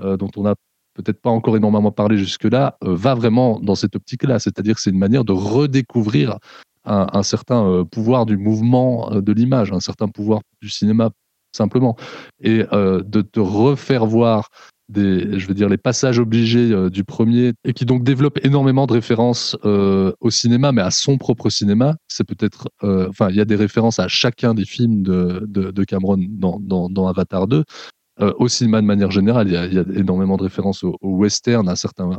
euh, dont on a peut-être pas encore énormément parlé jusque-là, euh, va vraiment dans cette optique-là. C'est-à-dire que c'est une manière de redécouvrir un, certain pouvoir du mouvement de l'image, un certain pouvoir du cinéma simplement, et de te refaire voir je veux dire, les passages obligés du premier, et qui donc développe énormément de références au cinéma, mais à son propre cinéma. C'est peut-être, enfin, il y a des références à chacun des films de, de, Cameron dans, dans, Avatar 2, euh, au cinéma de manière générale, il y a, énormément de références au, western, à certains.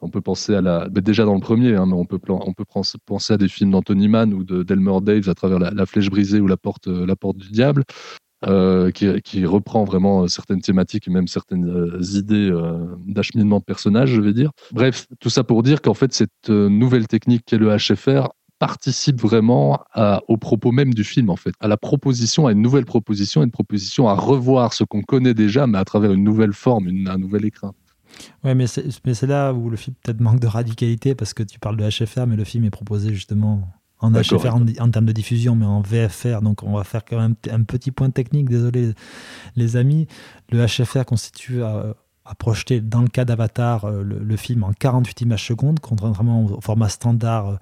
On peut penser à la, déjà dans le premier, hein, mais on peut, on peut penser à des films d'Anthony Mann ou de d'Elmer Daves à travers la, Flèche brisée ou la porte, la porte du diable. Euh, qui, reprend vraiment certaines thématiques et même certaines euh, idées euh, d'acheminement de personnages, je vais dire. Bref, tout ça pour dire qu'en fait, cette nouvelle technique qu'est le HFR participe vraiment à, au propos même du film, en fait, à la proposition, à une nouvelle proposition, une proposition à revoir ce qu'on connaît déjà, mais à travers une nouvelle forme, un nouvel écran. Ouais, mais c'est là où le film peut-être manque de radicalité, parce que tu parles de HFR, mais le film est proposé justement en HFR en, termes de diffusion, mais en VFR. Donc on va faire quand même un petit point technique, désolé les amis. Le HFR constitue à, projeter, dans le cas d'Avatar, euh, le, film en 48 images secondes, contrairement au format standard euh,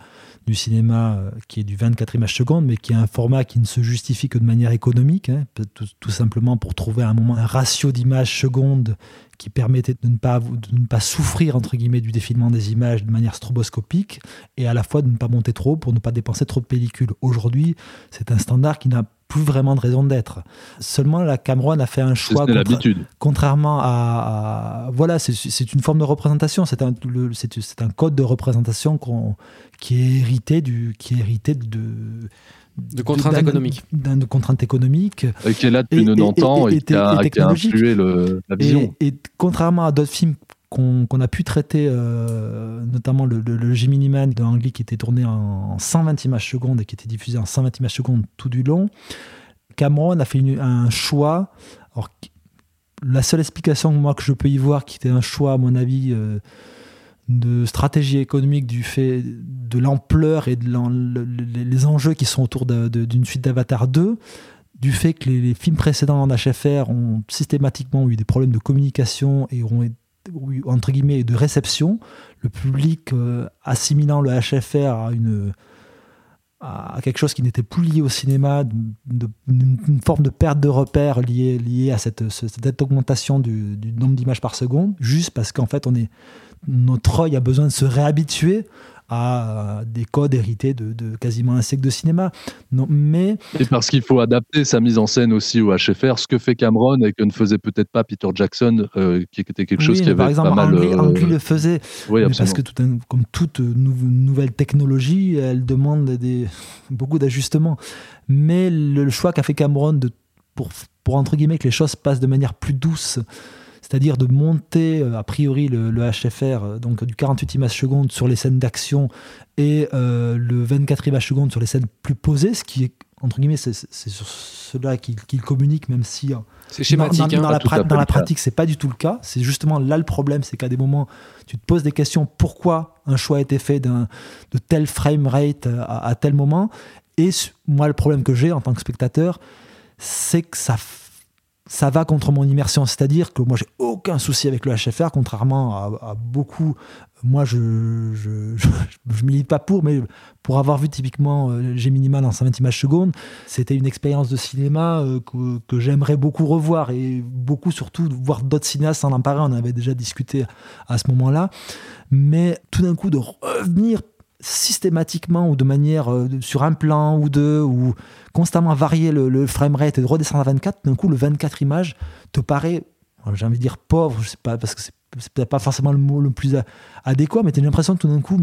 du cinéma euh, qui est du 24 images secondes, mais qui est un format qui ne se justifie que de manière économique, hein, tout, simplement pour trouver un moment un ratio d'images secondes qui permettait de ne, pas, de ne pas souffrir entre guillemets du défilement des images de manière stroboscopique et à la fois de ne pas monter trop pour ne pas dépenser trop de pellicules. Aujourd'hui, c'est un standard qui n'a plus vraiment de raison d'être. Seulement, la Cameron a fait un choix. contrairement à, voilà, c'est une forme de représentation. C'est un, c'est un code de représentation qui est hérité du, qui est hérité de de contraintes économiques. De contraintes économiques. Et qui est là depuis 90 ans et, qui, a, influé le, la vision. Et, contrairement à d'autres films qu'on a pu traiter, euh, notamment le, le, Gemini Man de Ang qui était tourné en 120 images secondes et qui était diffusé en 120 images secondes tout du long, Cameron a fait un choix. Alors, la seule explication moi, que je peux y voir, qui était un choix, à mon avis, euh, de stratégie économique du fait de l'ampleur et de les enjeux qui sont autour d'une suite d'Avatar 2, du fait que les, films précédents en HFR ont systématiquement eu des problèmes de communication et ont eu, entre guillemets de réception, le public euh, assimilant le HFR à une à quelque chose qui n'était plus lié au cinéma, une, forme de perte de repères liée, liée à cette, cette augmentation du, du nombre d'images par seconde, juste parce qu'en fait on est notre œil a besoin de se réhabituer à des codes hérités de, quasiment un siècle de cinéma. Non, mais... Et parce qu'il faut adapter sa mise en scène aussi au HFR, ce que fait Cameron et que ne faisait peut-être pas Peter Jackson, euh, qui était quelque chose qui avait par exemple, pas mal... Euh... le faisait, parce que tout comme toute nouvelle technologie, elle demande des, [laughs] beaucoup d'ajustements. Mais le, choix qu'a fait Cameron de, pour, pour, entre guillemets, que les choses passent de manière plus douce, c'est-à-dire de monter euh, a priori le, HFR, euh, donc du 48 images secondes sur les scènes d'action et euh, le 24 images secondes sur les scènes plus posées, ce qui est entre guillemets, c'est sur cela qu'il communique, même si c'est schématique. Dans, hein. la, dans la, pratique, c'est pas du tout le cas. C'est justement là le problème, c'est qu'à des moments, tu te poses des questions pourquoi un choix a été fait de tel frame rate à, à tel moment? Et moi, le problème que j'ai en tant que spectateur, c'est que ça ça va contre mon immersion. C'est-à-dire que moi, j'ai aucun souci avec le HFR, contrairement à, beaucoup. Moi, je ne milite pas pour, mais pour avoir vu typiquement euh, G minimal en 120 images secondes, c'était une expérience de cinéma euh, que, j'aimerais beaucoup revoir et beaucoup surtout voir d'autres cinéastes en emparer. On avait déjà discuté à ce moment-là. Mais tout d'un coup, de revenir systématiquement ou de manière euh, sur un plan ou deux ou constamment varier le, le framerate et de redescendre à 24, d'un coup le 24 images te paraît, j'ai envie de dire pauvre, je sais pas, parce que c'est peut-être pas forcément le mot le plus adéquat, mais tu as l'impression que tout d'un coup,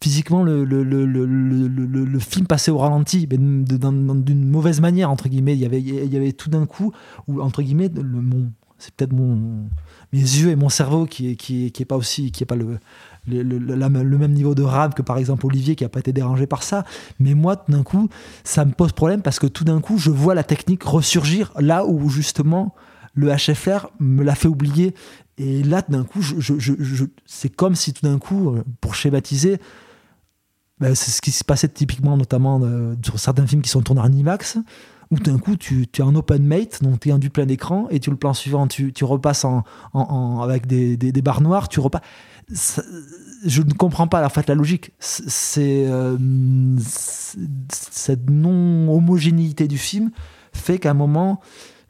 physiquement, le, le, le, le, film passait au ralenti, mais d'une mauvaise manière, entre guillemets. Il y avait, il y avait tout d'un coup, où, entre guillemets, c'est peut-être mes yeux et mon cerveau qui est, qui est, qui est pas aussi, qui est pas le, le, même niveau de rame que par exemple Olivier qui n'a pas été dérangé par ça. Mais moi, tout d'un coup, ça me pose problème parce que tout d'un coup, je vois la technique ressurgir là où justement le HFR me l'a fait oublier. Et là, d'un coup, je, c'est comme si tout d'un coup, euh, pour schématiser, ben, c'est ce qui se passait typiquement, notamment euh, sur certains films qui sont tournés en IMAX, où d'un coup, tu, es en open mate, donc tu es en du plein écran, et tu le plan suivant, tu, repasses en, en, avec des, des, des, barres noires, tu repasses je ne comprends pas la logique. Euh, cette non homogénéité du film fait qu'à un moment,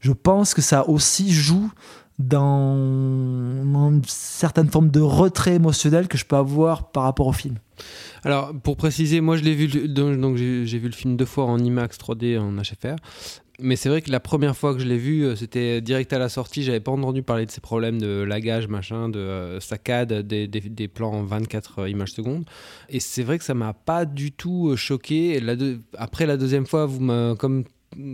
je pense que ça aussi joue dans, une certaine forme de retrait émotionnel que je peux avoir par rapport au film. Alors, pour préciser, moi je l'ai vu, donc j'ai vu le film deux fois en IMAX 3D en HFR. Mais c'est vrai que la première fois que je l'ai vu, euh, c'était direct à la sortie. J'avais pas entendu parler de ces problèmes de lagage, machin, de euh, saccade des, plans en 24 euh, images secondes. Et c'est vrai que ça m'a pas du tout choqué. La après la deuxième fois, vous comme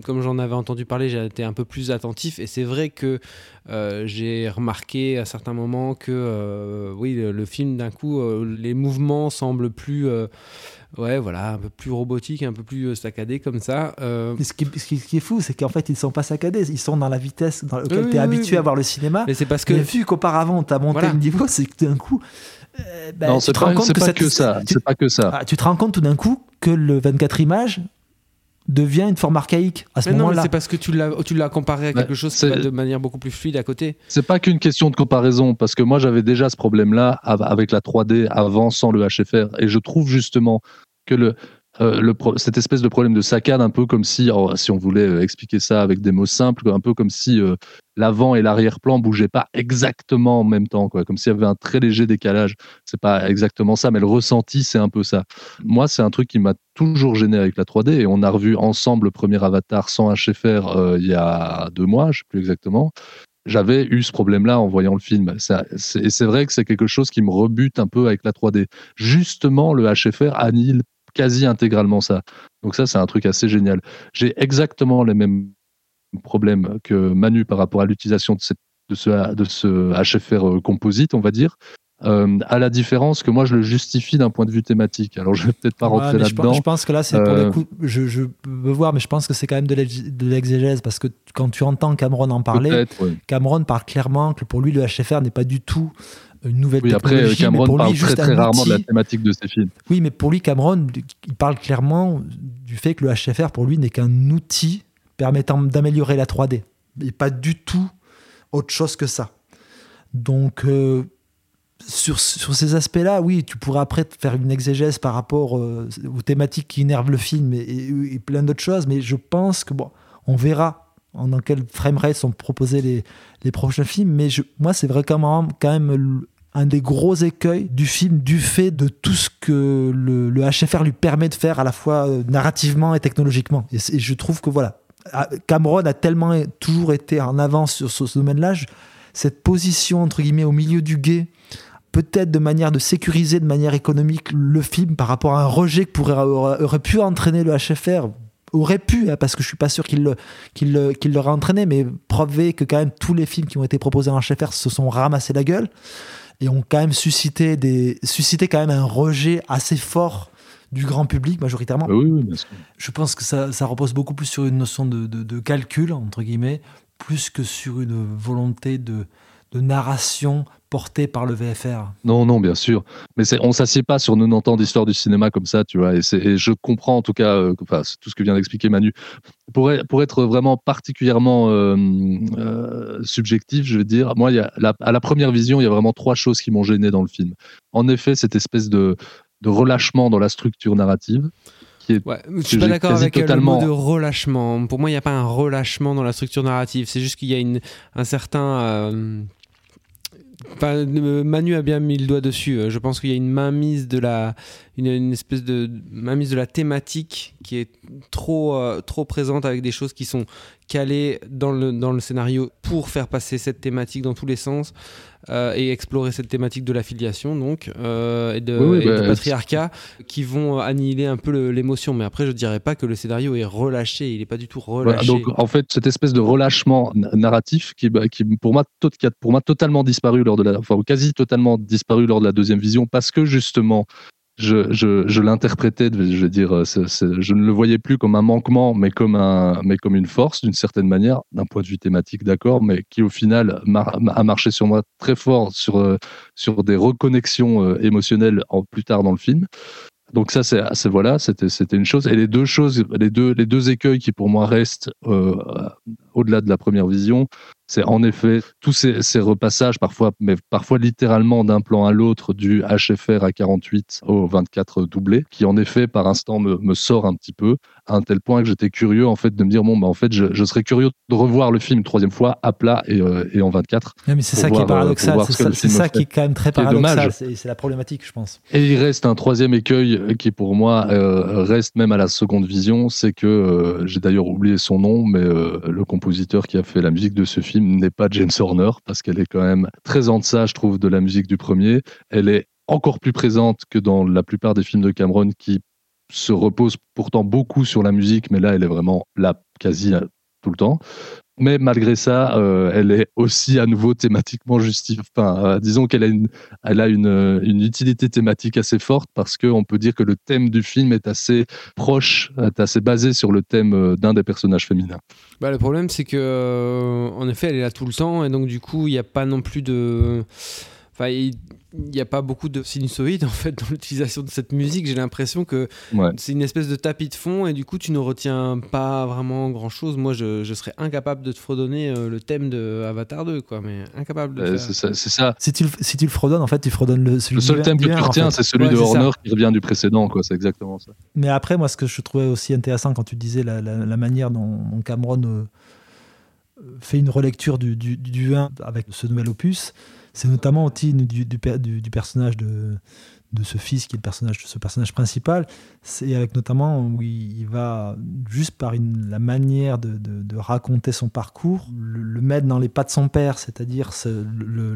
comme j'en avais entendu parler, j'ai été un peu plus attentif et c'est vrai que euh, j'ai remarqué à certains moments que euh, oui, le, film d'un coup, les mouvements semblent plus ouais, voilà, un peu plus robotique, un peu plus saccadé comme ça. Ce qui, ce, qui, est fou, c'est qu'en fait, ils sont pas saccadés, ils sont dans la vitesse dans laquelle tu es habitué à voir le cinéma. Mais c'est parce que. vu qu'auparavant, tu as monté le niveau, c'est que d'un coup. Ben, non, c'est pas, pas, que ça. C'est pas que ça. Ah, tu te rends compte tout d'un coup que le 24 images devient une forme archaïque à ce moment-là. C'est parce que tu l'as, tu l'as comparé à quelque chose qui va de manière beaucoup plus fluide à côté. C'est pas qu'une question de comparaison, parce que moi j'avais déjà ce problème-là avec la 3D avant sans le HFR, et je trouve justement que le, euh, cette espèce de problème de saccade, un peu comme si, oh, si on voulait euh, expliquer ça avec des mots simples, un peu comme si euh, l'avant et l'arrière-plan bougeaient pas exactement en même temps, quoi, comme s'il y avait un très léger décalage. C'est pas exactement ça, mais le ressenti, c'est un peu ça. Moi, c'est un truc qui m'a toujours gêné avec la 3D, et on a revu ensemble le premier Avatar sans HFR il y a deux mois, je sais plus exactement j'avais eu ce problème-là en voyant le film. Et c'est vrai que c'est quelque chose qui me rebute un peu avec la 3D. Justement, le HFR annihile quasi intégralement ça. Donc ça, c'est un truc assez génial. J'ai exactement les mêmes problèmes que Manu par rapport à l'utilisation de, de, ce, de ce HFR euh, composite, on va dire. Euh, à la différence que moi je le justifie d'un point de vue thématique. Alors je vais peut-être pas rentrer là-dedans. Je, pense que là c'est pour le euh, coup, je, je veux voir, mais je pense que c'est quand même de l'exégèse parce que quand tu entends Cameron en parler, Cameron parle clairement que pour lui le HFR n'est pas du tout une nouvelle oui, Après, Cameron parle très, très rarement de la thématique de ses films. Oui, mais pour lui, Cameron, il parle clairement du fait que le HFR, pour lui, n'est qu'un outil permettant d'améliorer la 3D. Et pas du tout autre chose que ça. Donc, euh, sur, sur, ces aspects-là, oui, tu pourrais après faire une exégèse par rapport euh, aux thématiques qui énervent le film et, et plein d'autres choses, mais je pense que, bon, on verra dans quel framerate sont proposés les, les prochains films. Mais je, moi, c'est vraiment quand même un des gros écueils du film du fait de tout ce que le, le HFR lui permet de faire à la fois euh, narrativement et technologiquement. Et, je trouve que voilà, Cameron a tellement toujours été en avance sur ce, domaine-là. Cette position, entre guillemets, au milieu du guet, peut-être de manière de sécuriser de manière économique le film par rapport à un rejet que pourrait, aurait pu entraîner le HFR aurait pu, hein, parce que je suis pas sûr qu'il l'aurait entraîné, mais prouver que quand même tous les films qui ont été proposés en HFR se sont ramassés la gueule et ont quand même suscité, des, suscité quand même un rejet assez fort du grand public majoritairement. Oui, oui, bien sûr. Je pense que ça, ça, repose beaucoup plus sur une notion de, de, de, calcul, entre guillemets, plus que sur une volonté de, de narration porté par le VFR. Non, non, bien sûr. Mais on s'assied pas sur 90 ans d'histoire du cinéma comme ça, tu vois. Et, je comprends en tout cas euh, enfin, tout ce que vient d'expliquer Manu. Pour, pour, être vraiment particulièrement euh, euh, subjectif, je veux dire, moi, y a à la première vision, il y a vraiment trois choses qui m'ont gêné dans le film. En effet, cette espèce de, de relâchement dans la structure narrative. Qui est, ouais, je suis pas d'accord avec totalement... le mot de relâchement. Pour moi, il n'y a pas un relâchement dans la structure narrative. C'est juste qu'il y a une, un certain Manu a bien mis le doigt dessus. Euh, je pense qu'il y a une mainmise de la, une, espèce de mainmise de la thématique qui est trop, euh, trop présente avec des choses qui sont calées dans le, dans le scénario pour faire passer cette thématique dans tous les sens. Euh, et explorer cette thématique de l'affiliation donc euh, et, de, bah, patriarcat qui vont annihiler un peu l'émotion. Mais après, je dirais pas que le scénario est relâché. Il n'est pas du tout relâché. donc en fait, cette espèce de relâchement narratif qui, bah, qui pour moi, qui a pour moi totalement disparu lors de la, enfin quasi totalement disparu lors de la deuxième vision parce que justement je, je, je l'interprétais, je veux dire, je ne le voyais plus comme un manquement, mais comme, un, mais comme une force, d'une certaine manière, d'un point de vue thématique, d'accord, mais qui au final a marché sur moi très fort sur, euh, sur des reconnexions euh, émotionnelles en, plus tard dans le film. Donc ça, c'est voilà, c'était c'était une chose. Et les deux choses, les deux les deux écueils qui pour moi restent euh, au-delà de la première vision, c'est en effet tous ces, ces, repassages, parfois, mais parfois littéralement d'un plan à l'autre, du HFR à 48 au 24 doublé, qui en effet par instant me, me sort un petit peu, à un tel point que j'étais curieux en fait de me dire bon bah en fait je, je, serais curieux de revoir le film une troisième fois à plat et, euh, et en 24. mais c'est ça qui est paradoxal, c'est ça, qui est quand même très paradoxal, c'est la problématique je pense. Et il reste un troisième écueil qui pour moi euh, reste même à la seconde vision, c'est que euh, j'ai d'ailleurs oublié son nom, mais le compositeur qui a fait la musique de ce film n'est pas James Horner, parce qu'elle est quand même très en deçà, je trouve, de la musique du premier. Elle est encore plus présente que dans la plupart des films de Cameron qui se reposent pourtant beaucoup sur la musique, mais là, elle est vraiment la quasi tout le temps. Mais malgré ça, euh, elle est aussi à nouveau thématiquement justifiée. Euh, disons qu'elle a, une, elle a une, une, utilité thématique assez forte parce qu'on peut dire que le thème du film est assez proche, est assez basé sur le thème euh, d'un des personnages féminins. Bah, le problème, c'est que, en effet, elle est là tout le temps et donc du coup, il n'y a pas non plus de. Enfin, il n'y a pas beaucoup de sinusoïdes en fait dans l'utilisation de cette musique. J'ai l'impression que Ouais. c'est une espèce de tapis de fond et du coup tu ne retiens pas vraiment grand chose. Moi je, je serais incapable de te fredonner euh, le thème de Avatar 2, quoi, mais incapable de Euh, c'est ça. c'est ça. Si tu, le- si tu le fredonnes, en fait, tu fredonnes le, celui Le seul thème que tu en retiens, fait. c'est celui Ouais, de ça. Horner qui revient du précédent. quoi. C'est exactement ça. Mais après, moi, ce que je trouvais aussi intéressant quand tu disais la, la- la manière dont, dont Cameron euh, fait une relecture du, du, du 1 avec ce nouvel opus, c'est notamment aussi du, du, per- du- du personnage de, de ce fils qui est le personnage, ce personnage principal. C'est avec notamment où il, il va, juste par une, la manière de, de- de raconter son parcours, le, le mettre dans les pas de son père, c'est-à-dire ce-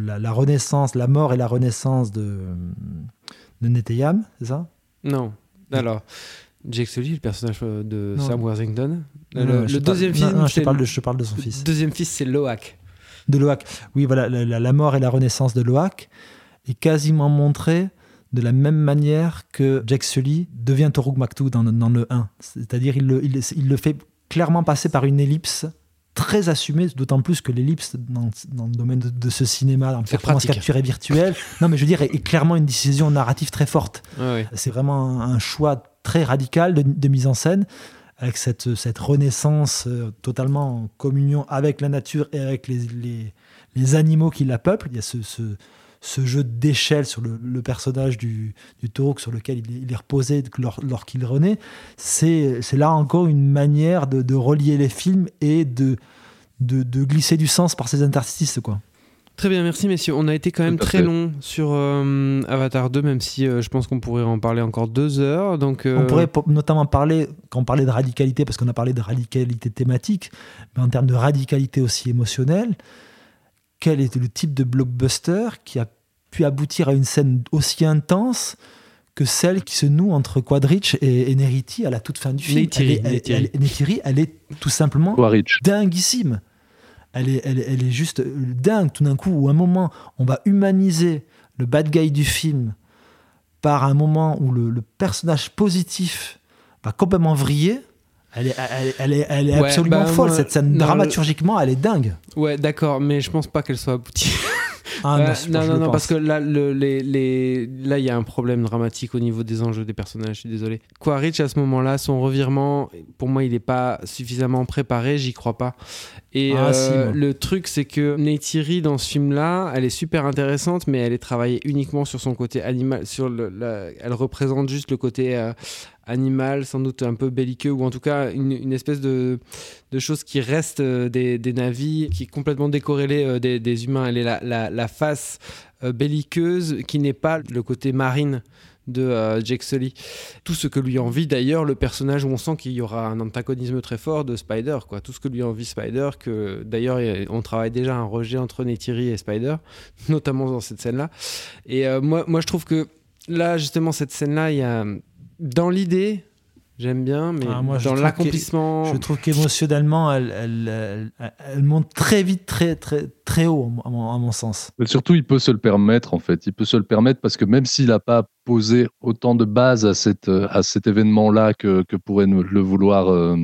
la, la renaissance, la mort et la renaissance de, de Neteyam, c'est ça? Non. Alors, Jake Sully, le personnage euh, de Non. Sam Worthington. Le parle- deuxième non, film, non, je te parle le- de, je te parle de son fils. le deuxième fils, c'est Loak. De Loak. Oui, voilà, la, mort et la renaissance de Loak est quasiment montrée de la même manière que Jack Sully devient Toruk Maktou dans, dans le 1. C'est-à-dire il le, il, il le fait clairement passer par une ellipse très assumée, d'autant plus que l'ellipse dans, dans le domaine de, de ce cinéma, en performance pratique. capturée virtuelle, non mais je veux dire, est, est clairement une décision narrative très forte. C'est vraiment un, un choix très radical de, de mise en scène, avec cette, cette renaissance euh, totalement en communion avec la nature et avec les, les, animaux qui la peuplent. Il y a ce, ce, jeu d'échelle sur le, personnage du, du taureau sur lequel il est, reposé lors- lorsqu'il renaît. C'est c'est là encore une manière de, de relier les films et de, de, de glisser du sens par ces interstices. Quoi. Très bien, merci messieurs. On a été quand même très fait. long sur euh, Avatar 2, même si euh, je pense qu'on pourrait en parler encore deux heures. Donc, euh, On pourrait po- notamment parler, quand on parlait de radicalité, parce qu'on a parlé de radicalité thématique, mais en termes de radicalité aussi émotionnelle, quel est le type de blockbuster qui a pu aboutir à une scène aussi intense que celle qui se noue entre Quadrich et, et Neriti à la toute fin du film? Neytiri, elle, est, elle- Neytiri. elle- Neytiri, elle est tout simplement Quaritch. dinguissime. Elle est, elle, elle est juste dingue tout d'un coup, où à un moment, on va humaniser le bad guy du film par un moment où le, le personnage positif va complètement vriller. Elle est, elle, est- elle est, elle est Ouais, absolument bah, folle, cette scène. non, Dramaturgiquement, elle est dingue. Ouais, d'accord, mais je pense pas qu'elle soit aboutie. Ah, non, non, non, pense. parce que là, le- les, les- là, il y a un problème dramatique au niveau des enjeux des personnages. Je suis désolé. Quaritch, à ce moment-là, son revirement, pour moi, il n'est pas suffisamment préparé. J'y crois pas. Et Ah, euh, si, le truc, c'est que Neytiri, dans ce film-là, elle est super intéressante, mais elle est travaillée uniquement sur son côté animal. Sur le, la- elle représente juste le côté euh, animal, sans doute un peu belliqueux, ou en tout cas une, espèce de, de chose qui reste euh, des, des qui est complètement décorrélée euh, des, humains. Elle est la, face euh, belliqueuse qui n'est pas le côté marine de euh, Jake Sully. Tout ce que lui envie d'ailleurs le personnage où on sent qu'il y aura un antagonisme très fort de Spider, quoi. Tout ce que lui envie Spider, que d'ailleurs on travaille déjà un rejet entre Neytiri et Spider, [laughs] notamment dans cette scène-là. Et moi, moi je trouve que là justement cette scène-là, il y a dans l'idée, j'aime bien, mais Ah, moi, dans l'accomplissement, Je trouve qu'émotionnellement, elle, elle, elle- elle monte très vite, très, très, très haut, à mon, à mon sens. Mais surtout, il peut se le permettre, en fait. Il peut se le permettre parce que même s'il n'a pas posé autant de bases à, cette, à cet événement-là que, que pourrait le vouloir euh,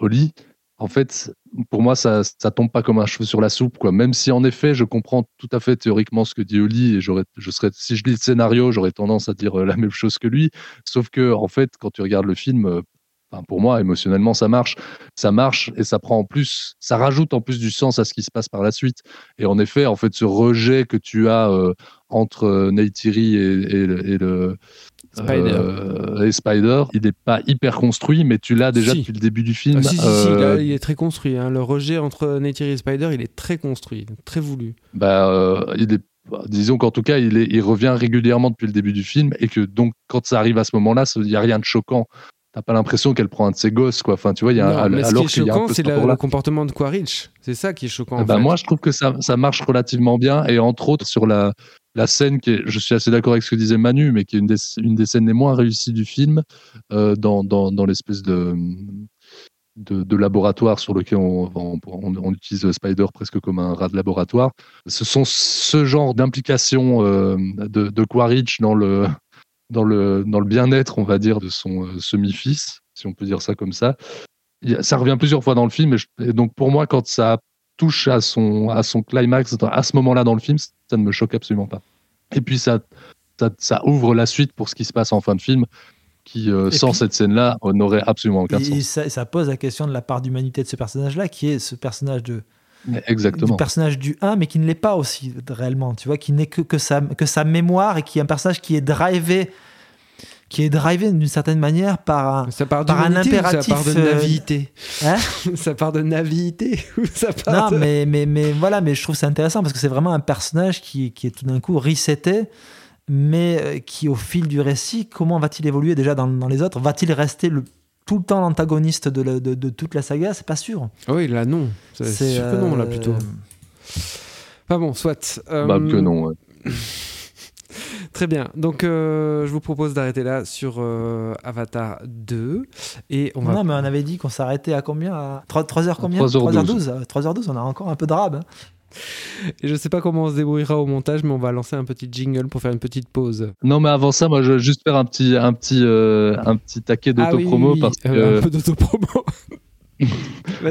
Holly, en fait, pour moi, ça, ça tombe pas comme un cheveu sur la soupe, quoi. Même si, en effet, je comprends tout à fait théoriquement ce que dit Holly et je serais, si je lis le scénario, j'aurais tendance à dire euh, la même chose que lui. Sauf que, en fait, quand tu regardes le film, euh, enfin, pour moi, émotionnellement, ça marche. Ça marche et ça prend en plus, ça rajoute en plus du sens à ce qui se passe par la suite. Et en effet, en fait, ce rejet que tu as euh, entre Neytiri et le- Spider. euh, et Spider, il n'est pas hyper construit, mais tu l'as déjà Si. depuis le début du film. Ah, si, si, si, Euh, là, il est très construit. hein. Le rejet entre Neytiri et Spider, il est très construit, très voulu. bah, euh, il est, bah, disons qu'en tout cas, il, est, il revient régulièrement depuis le début du film et que donc quand ça arrive à ce moment-là, il n'y a rien de choquant. T'as pas l'impression qu'elle prend un de ses gosses, quoi. Enfin, tu vois, il y a Non, un, mais ce alors qui est choquant, c'est ce le, comportement de Quaritch. C'est ça qui est choquant. en Bah, fait. moi, je trouve que ça, ça marche relativement bien. Et entre autres, sur la, la scène qui est, je suis assez d'accord avec ce que disait Manu, mais qui est une des, une des scènes les moins réussies du film, euh, dans, dans, dans l'espèce de, de, de laboratoire sur lequel on, on, on, utilise Spider presque comme un rat de laboratoire. Ce sont ce genre d'implication euh, de, de Quaritch dans le, dans le, dans le bien-être, on va dire, de son euh, semi-fils, si on peut dire ça comme ça. Ça revient plusieurs fois dans le film, et, donc pour moi, quand ça touche à son, à son climax, à ce moment-là dans le film, ça ne me choque absolument pas. Et puis ça, ça, ça ouvre la suite pour ce qui se passe en fin de film qui, euh, sans cette scène-là, n'aurait absolument aucun sens. Ça, ça, pose la question de la part d'humanité de ce personnage-là, qui est ce personnage de. Exactement. Du personnage du 1, mais qui ne l'est pas aussi réellement, tu vois, qui n'est que, que, sa, que sa mémoire et qui est un personnage qui est drivé qui est drivé d'une certaine manière par un, ça part par un impératif. Ça part de euh, naviité. Hein? [laughs] Ça part de naviité. ça part non, de... mais, mais, mais voilà, mais je trouve ça intéressant parce que c'est vraiment un personnage qui, qui est tout d'un coup reseté mais euh, qui au fil du récit, comment va-t-il évoluer déjà dans, dans les autres? Va-t-il rester le, tout le temps l'antagoniste de, de, de, toute la saga C'est pas sûr. Oui, là non. C'est sûr que non, là plutôt. euh, Pas bon, soit. Euh, Bah, que non. ouais. [laughs] Très bien. Donc, euh, je vous propose d'arrêter là sur euh, Avatar 2. Et on va. Non, mais on avait dit qu'on s'arrêtait à combien? À 3, 3 heures combien? 3h12. 3h12, on a encore un peu de rab. hein. Et je sais pas comment on se débrouillera au montage, mais on va lancer un petit jingle pour faire une petite pause. Non, mais avant ça, moi, je veux juste faire un petit, un petit, euh, un petit taquet Ah d'autopromo oui, oui. parce que. Euh, un peu d'autopromo. [laughs]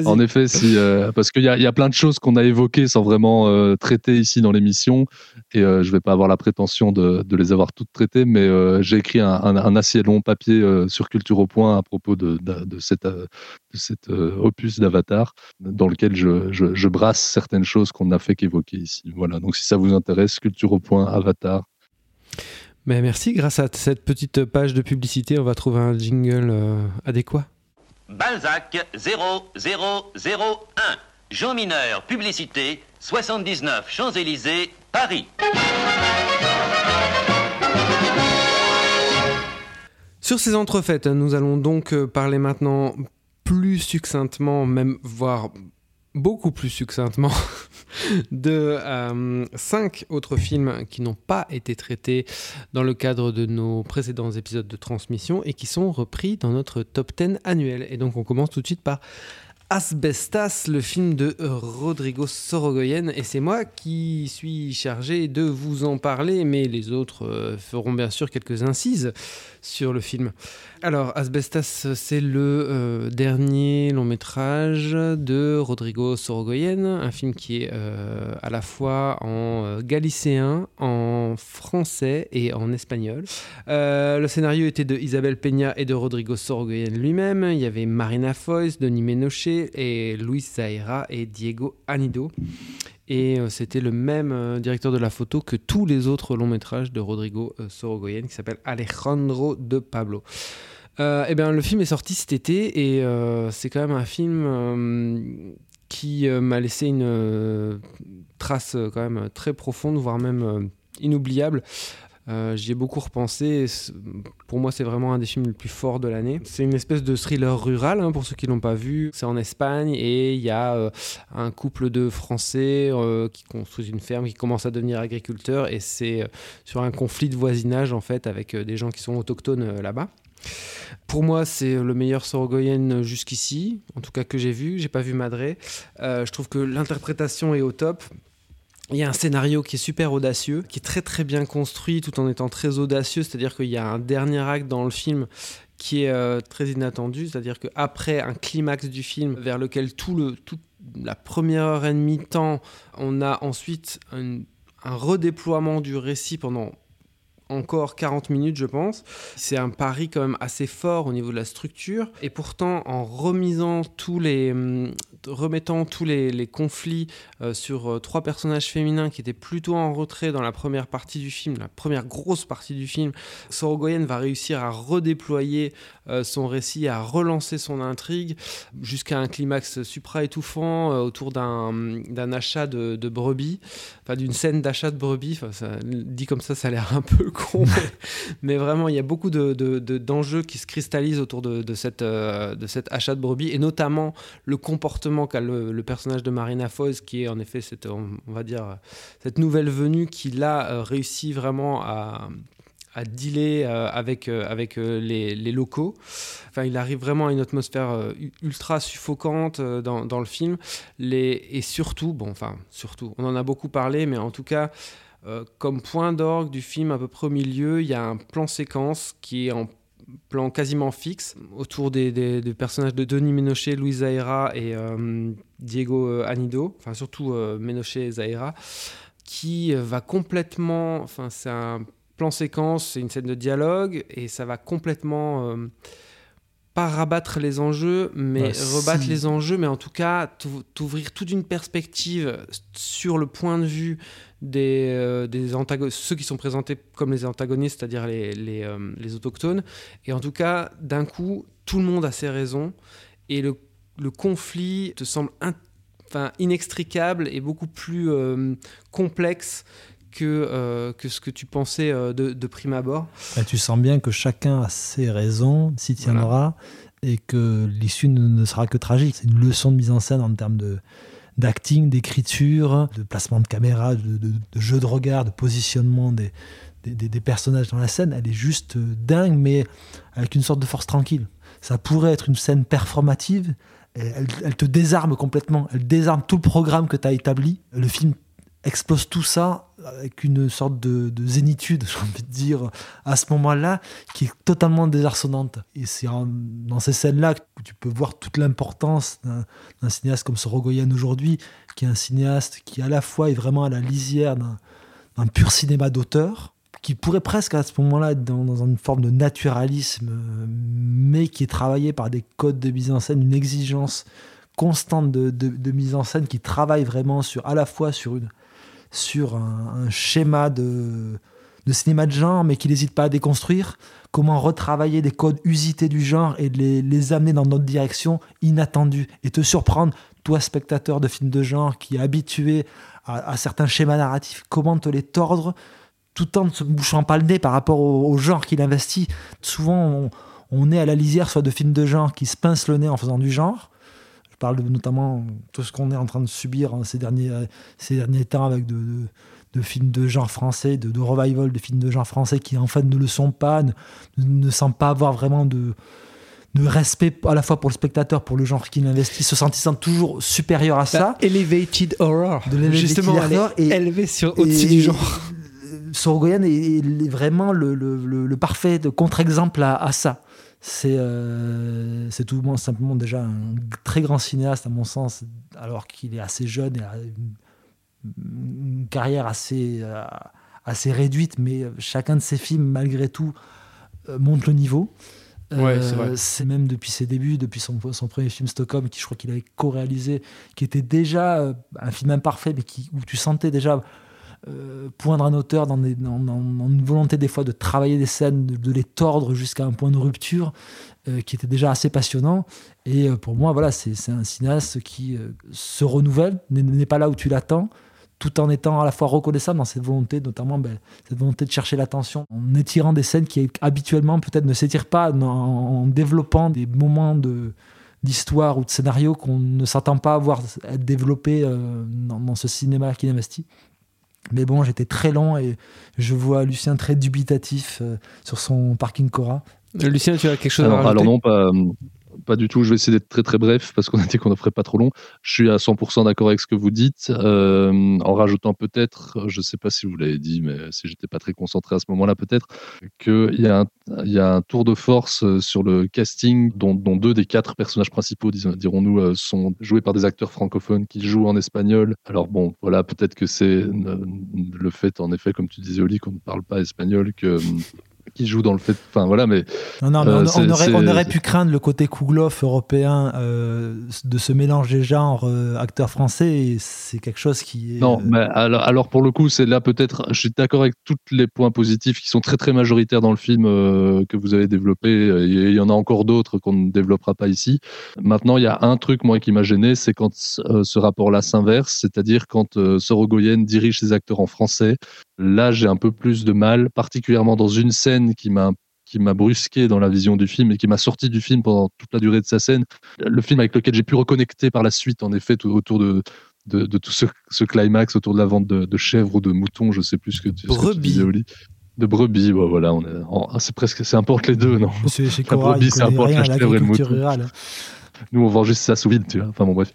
En effet, si, euh, parce qu'il y, a- il y a plein de choses qu'on a évoquées sans vraiment euh, traiter ici dans l'émission, et euh, je vais pas avoir la prétention de, de les avoir toutes traitées, mais euh, j'ai écrit un, un- un assez long papier euh, sur Culture au Point à propos de, de, de cet de cet, opus d'Avatar, dans lequel je, je, je brasse certaines choses qu'on n'a fait qu'évoquer ici. Voilà, donc si ça vous intéresse, Culture au Point, Avatar. Mais merci, grâce à cette petite page de publicité, on va trouver un jingle euh, adéquat. Balzac 0001. Jean Mineur, publicité 79 Champs-Élysées, Paris. Sur ces entrefaites, nous allons donc euh, parler maintenant plus succinctement, même voire beaucoup plus succinctement, [laughs] de euh, cinq autres films qui n'ont pas été traités dans le cadre de nos précédents épisodes de transmission et qui sont repris dans notre top 10 annuel. Et donc on commence tout de suite par Asbestas, le film de Rodrigo Sorogoyen, et c'est moi qui suis chargé de vous en parler, mais les autres euh, feront bien sûr quelques incises sur le film. Alors, Asbestas, c'est le euh, dernier long métrage de Rodrigo Sorogoyen, un film qui est euh, à la fois en euh, galicéen, en français et en espagnol. Le scénario était de Isabelle Peña et de Rodrigo Sorogoyen lui-même. Il y avait Marina Foïs, Denis Ménochet et Luis Zaira et Diego Anido. Et euh, c'était le même euh, directeur de la photo que tous les autres longs métrages de Rodrigo euh, Sorogoyen qui s'appelle Alejandro de Pablo. Eh bien, le film est sorti cet été et c'est quand même un film qui m'a laissé une trace quand même très profonde, voire même inoubliable. Euh, J'y ai beaucoup repensé. Pour moi, c'est vraiment un des films les plus forts de l'année. C'est une espèce de thriller rural, hein, pour ceux qui l'ont pas vu. C'est en Espagne et il y a euh, un couple de Français euh, qui construisent une ferme, qui commencent à devenir agriculteurs, et c'est euh, sur un conflit de voisinage en fait avec des gens qui sont autochtones là-bas. Pour moi, c'est le meilleur Sorogoyen jusqu'ici, en tout cas que j'ai vu. J'ai pas vu Madré. Je trouve que l'interprétation est au top. Il y a un scénario qui est super audacieux, qui est très très bien construit tout en étant très audacieux, c'est-à-dire qu'il y a un dernier acte dans le film qui est euh, très inattendu, c'est-à-dire qu'après un climax du film vers lequel tout le, toute la première heure et demie temps, on a ensuite un redéploiement du récit pendant encore 40 minutes, je pense. C'est un pari quand même assez fort au niveau de la structure. Et pourtant, en remisant tous les, hum, remettant tous les, conflits euh, sur euh, trois personnages féminins qui étaient plutôt en retrait dans la première partie du film, la première grosse partie du film, Sorogoyen va réussir à redéployer euh, son récit, à relancer son intrigue jusqu'à un climax supra-étouffant autour d'un d'un achat de, brebis, enfin d'une scène d'achat de brebis. Dit comme ça, ça a l'air un peu con, mais, [laughs] mais vraiment, il y a beaucoup de- de- de- d'enjeux qui se cristallisent autour de, de cette, euh, de cet achat de brebis, et notamment le comportement qu'a le, le personnage de Marina Foïs, qui est en effet cette, on, va dire, cette nouvelle venue qui là euh, réussit vraiment à à dealer euh, avec, euh, avec euh, les, les, locaux. Enfin, il arrive vraiment à une atmosphère ultra suffocante dans, dans, le film. Les, et surtout, bon, enfin, surtout, on en a beaucoup parlé, mais en tout cas, comme point d'orgue du film, à peu près au milieu, il y a un plan séquence qui est en plan quasiment fixe autour des, des, des personnages de Denis Ménochet, Louis Zahira et Diego Anido, enfin surtout Ménochet et Zahira, qui va complètement, enfin c'est un plan séquence, c'est une scène de dialogue et ça va complètement euh, pas rabattre les enjeux, mais rebattre les enjeux, mais en tout cas t'ouvrir toute une perspective sur le point de vue des, euh, des ceux qui sont présentés comme les antagonistes, c'est-à-dire les, les, euh, les, autochtones. Et en tout cas, d'un coup, tout le monde a ses raisons et le, le conflit te semble enfin, inextricable et beaucoup plus complexe que, euh, que ce que tu pensais euh, de, de, prime abord. Bah, tu sens bien que chacun a ses raisons, s'y tiendra, et que l'issue ne, sera que tragique. C'est une leçon de mise en scène en termes de d'acting, d'écriture, de placement de caméra, de, de, jeu de regard, de positionnement des, personnages dans la scène. Elle est juste euh, dingue, mais avec une sorte de force tranquille. Ça pourrait être une scène performative. Elle, elle te désarme complètement. Elle désarme tout le programme que tu as établi. Le film explose tout ça avec une sorte de, zénitude, [laughs] j'ai envie de dire, à ce moment-là, qui est totalement désarçonnante. Et c'est dans ces scènes-là que tu peux voir toute l'importance d'un cinéaste comme Sorogoyen aujourd'hui, qui est un cinéaste qui à la fois est vraiment à la lisière d'un pur cinéma d'auteur, qui pourrait presque à ce moment-là être dans, une forme de naturalisme, mais qui est travaillé par des codes de mise en scène, une exigence constante de, mise en scène qui travaille vraiment sur à la fois sur une sur un, schéma de, cinéma de genre, mais qui n'hésite pas à déconstruire. Comment retravailler des codes usités du genre et les, les amener dans notre direction inattendue et te surprendre, toi, spectateur de films de genre qui est habitué à, certains schémas narratifs, comment te les tordre tout en ne se bouchant pas le nez par rapport au, genre qu'il investit. Souvent, on, on, est à la lisière soit de films de genre qui se pincent le nez en faisant du genre, je parle notamment de tout ce qu'on est en train de subir hein, ces, derniers, ces derniers temps avec de, de, films de genre français, de, de, revival de films de genre français qui en fait ne le sont pas, ne, ne semblent pas avoir vraiment de, de respect à la fois pour le spectateur, pour le genre qu'il investit, se sentissant toujours supérieur à ça. Bah, elevated horror. De Justement, horror et, élevé sur au-dessus du genre. Sorogoyen est, est, vraiment le, le, le, parfait contre-exemple à, à, ça. C'est euh, tout simplement déjà un très grand cinéaste à mon sens, alors qu'il est assez jeune et a une, carrière assez, euh, assez réduite, mais chacun de ses films, malgré tout, euh, monte le niveau. c'est même depuis ses débuts, depuis son, son, premier film Stockholm, qui je crois qu'il avait co-réalisé, qui était déjà un film imparfait, mais qui, où tu sentais déjà euh, poindre un auteur dans, une volonté des fois de travailler des scènes, de, les tordre jusqu'à un point de rupture euh, qui était déjà assez passionnant. Et euh, pour moi, voilà, c'est un cinéaste qui se renouvelle, n'est pas là où tu l'attends, tout en étant à la fois reconnaissable dans cette volonté, notamment ben, cette volonté de chercher l'attention, en étirant des scènes qui habituellement peut-être ne s'étirent pas, en, développant des moments d'histoire ou de scénario qu'on ne s'attend pas à voir être développés dans, ce cinéma qu'il investit. Mais bon, j'étais très lent et je vois Lucien très dubitatif euh, sur son parking Cora. Euh, Lucien, tu as quelque chose à rajouter Alors non, pas, pas du tout. Je vais essayer d'être très très bref parce qu'on a dit qu'on ne ferait pas trop long. Je suis à 100% d'accord avec ce que vous dites, euh, en rajoutant peut-être, je ne sais pas si vous l'avez dit, mais si j'étais pas très concentré à ce moment-là, peut-être qu'il y, a un, y a un tour de force euh, sur le casting dont, dont deux des quatre personnages principaux, dirons-nous, euh, sont joués par des acteurs francophones qui jouent en espagnol. Alors bon, voilà, peut-être que c'est le fait, en effet, comme tu disais, Oli, qu'on ne parle pas espagnol, que qui joue dans le fait. Enfin voilà, mais. Non, non, euh, on, aurait, on, aurait, pu craindre le côté Kouglof européen euh, de ce mélange des genres euh, acteur français. C'est quelque chose qui est. Non, mais alors, alors pour le coup, c'est là peut-être. Je suis d'accord avec tous les points positifs qui sont très très majoritaires dans le film que vous avez développé. Il y en a encore d'autres qu'on ne développera pas ici. Maintenant, il y a un truc moi qui m'a gêné, c'est quand ce rapport-là s'inverse, c'est-à-dire quand Sorogoyen dirige ses acteurs en français. Là, j'ai un peu plus de mal, particulièrement dans une scène qui m'a qui m'a brusqué dans la vision du film et qui m'a sorti du film pendant toute la durée de sa scène. Le film avec lequel j'ai pu reconnecter par la suite, en effet, autour de, de, tout ce, climax, autour de la vente de, chèvres ou de moutons, je sais plus ce que tu, disais, Oli. De brebis, bah, voilà, on ah, c'est presque, c'est entre les deux, non? Chez La brebis, c'est entre la chèvre et le mouton. rurale. Nous, on vend juste ça sous vide, tu vois. Enfin bon, bref.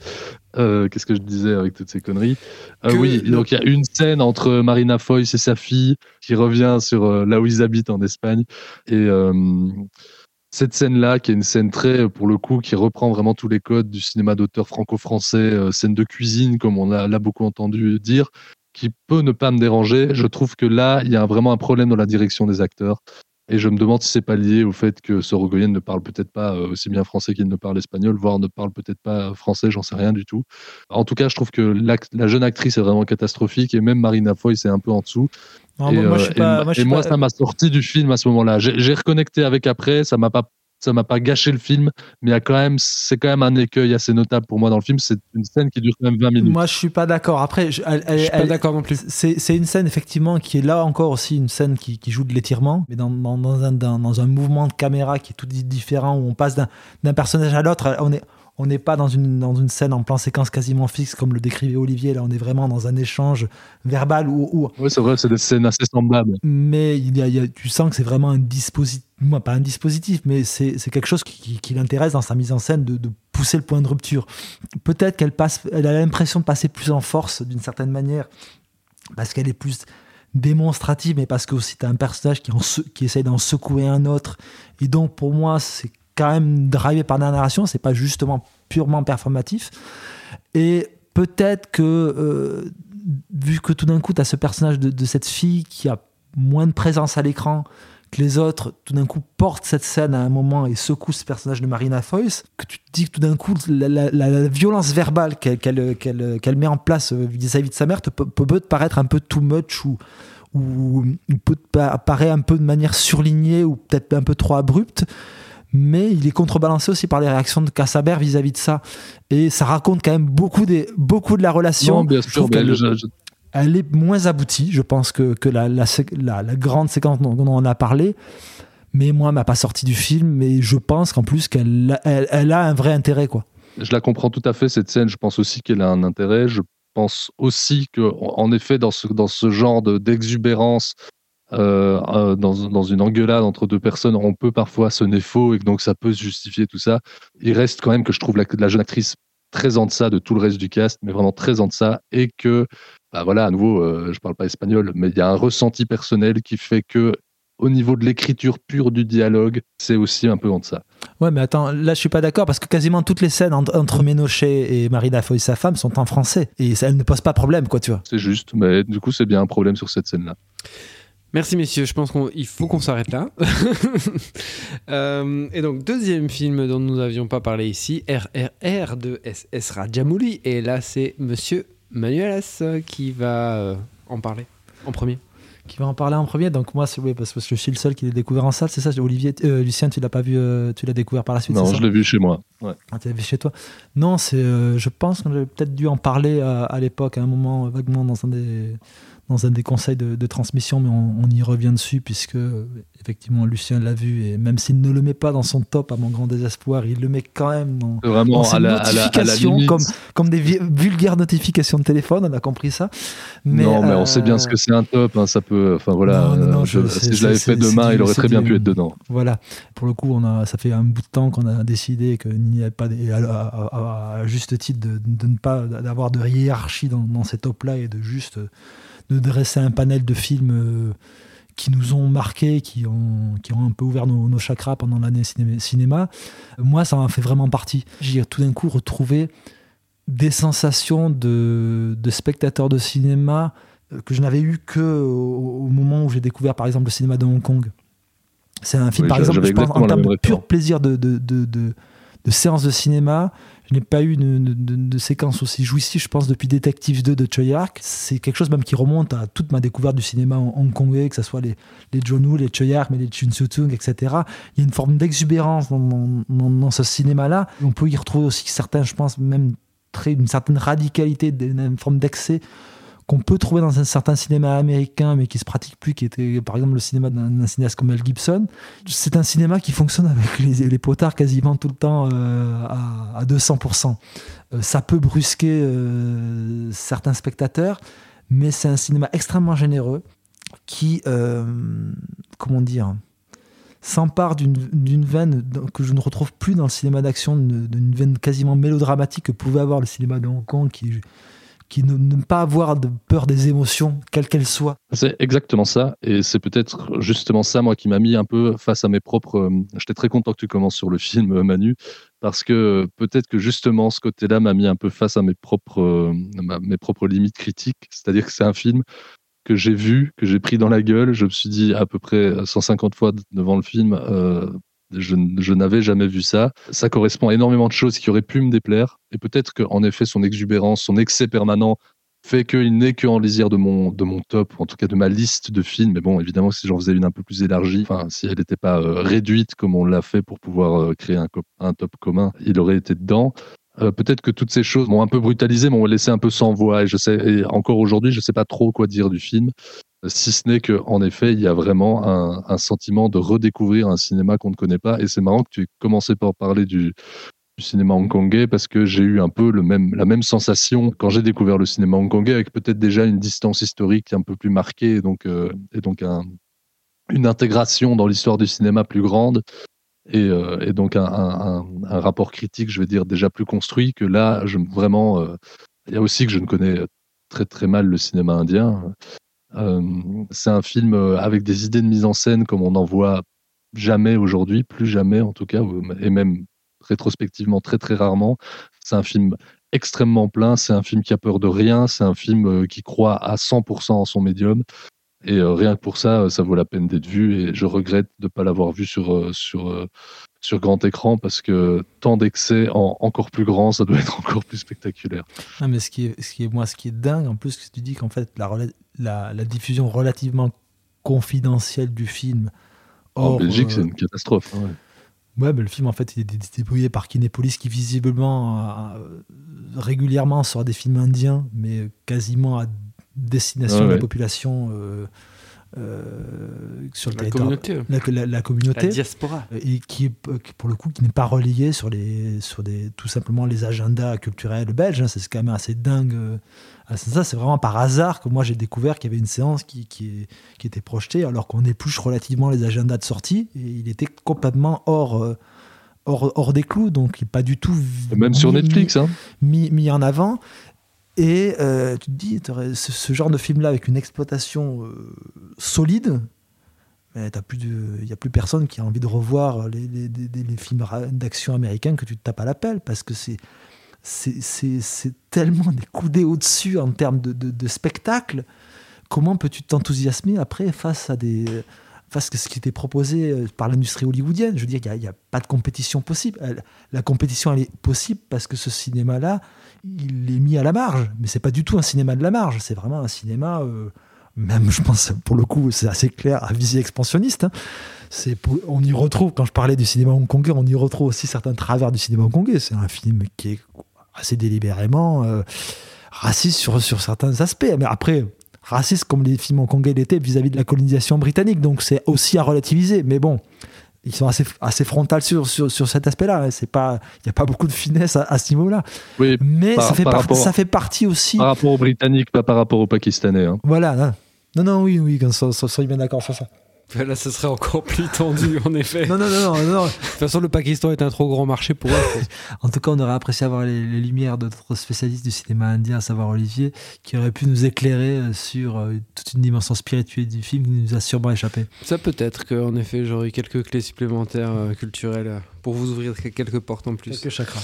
Euh, Qu'est-ce que je disais avec toutes ces conneries? Euh, Oui, donc il y a une scène entre Marina Foïs et sa fille qui revient sur euh, là où ils habitent en Espagne. Et cette scène-là, qui est une scène très, pour le coup, qui reprend vraiment tous les codes du cinéma d'auteur franco-français, scène de cuisine, comme on a là beaucoup entendu dire, qui peut ne pas me déranger. Je trouve que là, il y a vraiment un problème dans la direction des acteurs. Et je me demande si c'est pas lié au fait que Sorogoyen ne parle peut-être pas euh, aussi bien français qu'il ne parle espagnol, voire ne parle peut-être pas français, j'en sais rien du tout. En tout cas, je trouve que la jeune actrice est vraiment catastrophique et même Marina Foy, c'est un peu en dessous. Non, et moi, je euh, suis et pas- ma- moi, je et suis moi, pas- ça m'a sorti du film à ce moment-là. J'ai reconnecté avec après, ça m'a pas ça m'a pas gâché le film, mais il y a quand même, c'est quand même un écueil assez notable pour moi dans le film. C'est une scène qui dure quand même 20 minutes. Moi, je suis pas d'accord. Après, je, elle- elle- Je suis pas d'accord non plus. C'est une scène effectivement qui est là encore aussi une scène qui, qui joue de l'étirement, mais dans, dans, dans un, dans, dans un mouvement de caméra qui est tout di- différent où on passe d'un d'un personnage à l'autre. On est on n'est pas dans une, dans une scène en plan séquence quasiment fixe comme le décrivait Olivier. Là, on est vraiment dans un échange verbal où, où Oui, c'est vrai, c'est des scènes assez semblables. mais il y a, il y a- tu sens que c'est vraiment un dispositif, pas un dispositif, mais c'est quelque chose qui, qui- qui l'intéresse dans sa mise en scène de, de pousser le point de rupture. Peut-être qu'elle passe, elle a l'impression de passer plus en force d'une certaine manière, parce qu'elle est plus démonstrative, mais parce que aussi tu as un personnage qui, en qui essaye d'en secouer un autre. Et donc pour moi, c'est quand même drivé par la narration, c'est pas justement purement performatif. Et peut-être que, euh, vu que tout d'un coup, tu as ce personnage de, cette fille qui a moins de présence à l'écran que les autres, tout d'un coup, porte cette scène à un moment et secoue ce personnage de Marina Foïs, que tu te dis que tout d'un coup, la, violence verbale qu'elle met en place vis-à-vis de sa mère peut, te paraître un peu too much ou, ou, ou peut te pa- paraître un peu de manière surlignée ou peut-être un peu trop abrupte mais il est contrebalancé aussi par les réactions de Cassaber vis-à-vis de ça. Et ça raconte quand même beaucoup, des, beaucoup de la relation. Non, bien sûr, je- je- elle est moins aboutie, je pense, que, que la, la, sé- la- la grande séquence dont, dont on a parlé. Mais moi, elle m'a pas sorti du film. Mais je pense qu'en plus, qu'elle elle, elle a un vrai intérêt. quoi. Je la comprends tout à fait, cette scène. Je pense aussi qu'elle a un intérêt. Je pense aussi que, en effet, dans ce, dans ce genre de- d'exubérance, euh, dans, dans une engueulade entre deux personnes, on peut parfois sonner faux et donc ça peut se justifier tout ça. Il reste quand même que je trouve la, la jeune actrice très en deçà de tout le reste du cast, mais vraiment très en deçà, et que, bah voilà, à nouveau, euh, je parle pas espagnol, mais il y a un ressenti personnel qui fait que, au niveau de l'écriture pure du dialogue, c'est aussi un peu en deçà. Ouais, mais attends, là, je suis pas d'accord parce que quasiment toutes les scènes entre, Ménochet et Marina Foy, sa femme, sont en français. Et ça, elles ne posent pas problème, quoi, tu vois. C'est juste, mais du coup, c'est bien un problème sur cette scène-là. Merci messieurs, je pense qu'il faut qu'on s'arrête là. [laughs] Euh, et donc deuxième film dont nous n'avions pas parlé ici, RRR de SS Rajamouli. Et là c'est Monsieur Manuelas euh, qui va euh, en parler en premier. Qui va en parler en premier. Donc, moi, c'est oui, parce que je suis le seul qui l'a découvert en salle, c'est ça Olivier, euh, Lucien, tu l'as pas vu, euh, tu l'as découvert par la suite Non, je l'ai vu chez moi. Ouais. Ah, tu l'as vu chez toi Non, c'est, euh, je pense qu'on avait peut-être dû en parler à, à l'époque, à un moment, vaguement, dans un des, dans un des conseils de, de transmission, mais on, on y revient dessus, puisque, euh, effectivement, Lucien l'a vu, et même s'il ne le met pas dans son top, à mon grand désespoir, il le met quand même dans, C'est Vraiment, dans ses à la, à la- à la notifications, comme, comme des vulgaires notifications de téléphone, on a compris ça. non, mais on sait bien euh, ce que c'est un top. hein, ça peut. Enfin voilà. Non, non, non, euh, je- je- c'est- si je l'avais fait demain, il aurait très bien pu être dedans. Voilà. Pour le coup, on a, ça fait un bout de temps qu'on a décidé qu'il n'y avait pas, des- à, juste titre, de, de ne pas d'avoir de hiérarchie dans, dans ces tops-là et de juste de dresser un panel de films euh, qui nous ont marqués, qui ont, qui ont un peu ouvert nos, nos chakras pendant l'année ciné- cinéma. Moi, ça en fait vraiment partie. J'ai tout d'un coup retrouvé des sensations de, de spectateur de cinéma euh, que je n'avais eu que au, au moment où j'ai découvert par exemple le cinéma de Hong Kong. C'est un film, Oui, par exemple, je pense, en termes de pur plaisir de, de, de, de- de séance de cinéma. Je n'ai pas eu de, séquence aussi jouissive, je pense, depuis Detective 2 de Choi. C'est quelque chose même qui remonte à toute ma découverte du cinéma hong- hongkongais, que ce soit les, les John Woo, les Choi mais les Chun Soo-tung, etc. Il y a une forme d'exubérance dans, ce cinéma-là. On peut y retrouver aussi certains, je pense, même très, une certaine radicalité, une forme d'excès qu'on peut trouver dans un certain cinéma américain, mais qui se pratique plus, qui était par exemple le cinéma d'un cinéaste comme Mel Gibson. C'est un cinéma qui fonctionne avec les, potards quasiment tout le temps euh, à, à 200%. Euh, ça peut brusquer euh, certains spectateurs, mais c'est un cinéma extrêmement généreux qui, comment dire, s'empare d'une veine que je ne retrouve plus dans le cinéma d'action, d'une veine quasiment mélodramatique que pouvait avoir le cinéma de Hong Kong, qui, qui ne, pas avoir de peur des émotions, quelles qu'elles soient. C'est exactement ça, et c'est peut-être justement ça, moi, qui m'a mis un peu face à mes propres. euh, J'étais très content que tu commences sur le film, euh, Manu, parce que peut-être que justement ce côté-là m'a mis un peu face à mes propres, euh, mes propres limites critiques. C'est-à-dire que c'est un film que j'ai vu, que j'ai pris dans la gueule. Je me suis dit à peu près 150 fois devant le film. Je, n'avais jamais vu ça. Ça correspond à énormément de choses qui auraient pu me déplaire. Et peut-être qu'en effet, son exubérance, son excès permanent fait qu'il n'est que en lisière de mon, de mon top, en tout cas de ma liste de films. Mais bon, évidemment, si j'en faisais une un peu plus élargie, enfin, si elle n'était pas euh, réduite comme on l'a fait pour pouvoir euh, créer un top commun, il aurait été dedans. Euh, Peut-être que toutes ces choses m'ont un peu brutalisé, m'ont laissé un peu sans voix. Et je sais, et encore aujourd'hui, je ne sais pas trop quoi dire du film. Euh, Si ce n'est qu'en effet, il y a vraiment un, sentiment de redécouvrir un cinéma qu'on ne connaît pas. Et c'est marrant que tu aies commencé par parler du, cinéma hongkongais parce que j'ai eu un peu le même, la même sensation quand j'ai découvert le cinéma hongkongais avec peut-être déjà une distance historique un peu plus marquée et donc, euh, et donc un- une intégration dans l'histoire du cinéma plus grande et, euh, donc un rapport critique, je vais dire, déjà plus construit que là, je, vraiment, euh, il y a aussi que je ne connais très très mal le cinéma indien. Euh, c'est un film euh, avec des idées de mise en scène comme on n'en voit jamais aujourd'hui, plus jamais en tout cas, et même rétrospectivement très très rarement. C'est un film extrêmement plein, c'est un film qui a peur de rien, c'est un film euh, qui croit à 100% en son médium. Et rien que pour ça, ça vaut la peine d'être vu. Et je regrette de ne pas l'avoir vu sur, sur, sur grand écran parce que tant d'excès en encore plus grand, ça doit être [laughs] encore plus spectaculaire. Non, mais ce qui est, ce qui est, moi, ce qui est dingue, en plus, que tu dis qu'en fait, la, la, la diffusion relativement confidentielle du film. en Belgique, euh, c'est une catastrophe. hein, ouais. Ouais, mais le film, en fait, il est débrouillé par Kinépolis qui, visiblement, euh, régulièrement sort des films indiens, mais quasiment à destination Ouais, de la population euh, euh, sur le La territoire. communauté. La, la- la communauté. La diaspora. et qui est euh, pour le coup qui n'est pas relayé sur les sur des tout simplement les agendas culturels belges hein. c'est quand même assez dingue euh, c'est ça c'est vraiment par hasard que moi j'ai découvert qu'il y avait une séance qui, qui, est- qui était projetée alors qu'on épluche relativement les agendas de sortie et il était complètement hors euh, hors, hors des clous donc il est pas du tout Même sur mis- Netflix. Hein. mis, mis en avant. Et euh, tu te dis, ce, genre de film-là avec une exploitation euh, solide, il n'y a plus personne qui a envie de revoir les, films d'action américains que tu te tapes à la pelle parce que c'est. Tellement des coudées au-dessus en termes de, spectacle. Comment peux-tu t'enthousiasmer après face à des ce qui était proposé euh, par l'industrie hollywoodienne? Je veux dire, il n'y a, pas de compétition possible. La compétition, elle est possible parce que ce cinéma-là, il est mis à la marge. Mais c'est pas du tout un cinéma de la marge. C'est vraiment un cinéma, euh, même je pense pour le coup, c'est assez clair, à visée expansionniste. hein. On y retrouve, quand je parlais du cinéma hongkongais, on y retrouve aussi certains travers du cinéma hongkongais. C'est un film qui est assez délibérément euh, raciste sur, sur certains aspects. Mais après, raciste comme les films hongkongais l'étaient vis-à-vis de la colonisation britannique. Donc c'est aussi à relativiser. Mais bon, ils sont assez, assez frontales sur, sur, sur cet aspect-là. Il n'y a pas beaucoup de finesse à, à ce niveau-là. Oui, Mais Par- ça, fait par par- rapport- ça fait partie aussi. par rapport aux Britanniques, pas par rapport aux Pakistanais. hein. Voilà. Non, non, non, oui, oui, soit, soit- soyez bien d'accord sur ça. [laughs] Là, ce serait encore plus tendu, en effet. Non, non, non, non, non. De toute façon, le Pakistan est un trop grand marché pour eux. En tout cas, on aurait apprécié avoir les, les lumières de notre spécialiste du cinéma indien, à savoir Olivier, qui aurait pu nous éclairer euh, sur euh, toute une dimension spirituelle du film qui nous a sûrement échappé. Ça peut-être qu'en effet, j'aurais eu quelques clés supplémentaires euh, culturelles pour vous ouvrir quelques portes en plus. Quelques chakras.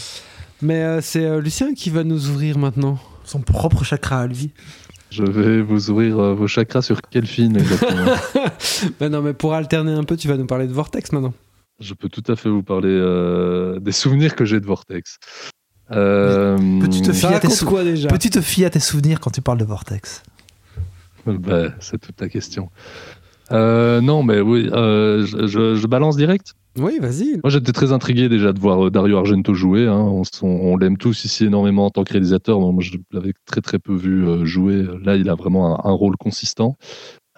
Mais euh, c'est Lucien qui va nous ouvrir maintenant. Son propre chakra à lui. Je vais vous ouvrir euh, vos chakras sur quel film exactement? [laughs] Bah non, mais pour alterner un peu, tu vas nous parler de Vortex maintenant. Je peux tout à fait vous parler euh, des souvenirs que j'ai de Vortex. Euh, Peux-tu te fier à tes raconte sou- quoi déjà? Peux-tu te fier à tes souvenirs quand tu parles de Vortex? Bah, C'est toute la question. Euh, non, mais oui, euh, je, je- je balance direct? Oui, vas-y. Moi, j'étais très intrigué déjà de voir euh, Dario Argento jouer. hein. On, l'aime tous ici énormément en tant que réalisateur. Moi, je l'avais très très peu vu euh, jouer. Là, il a vraiment un, rôle consistant.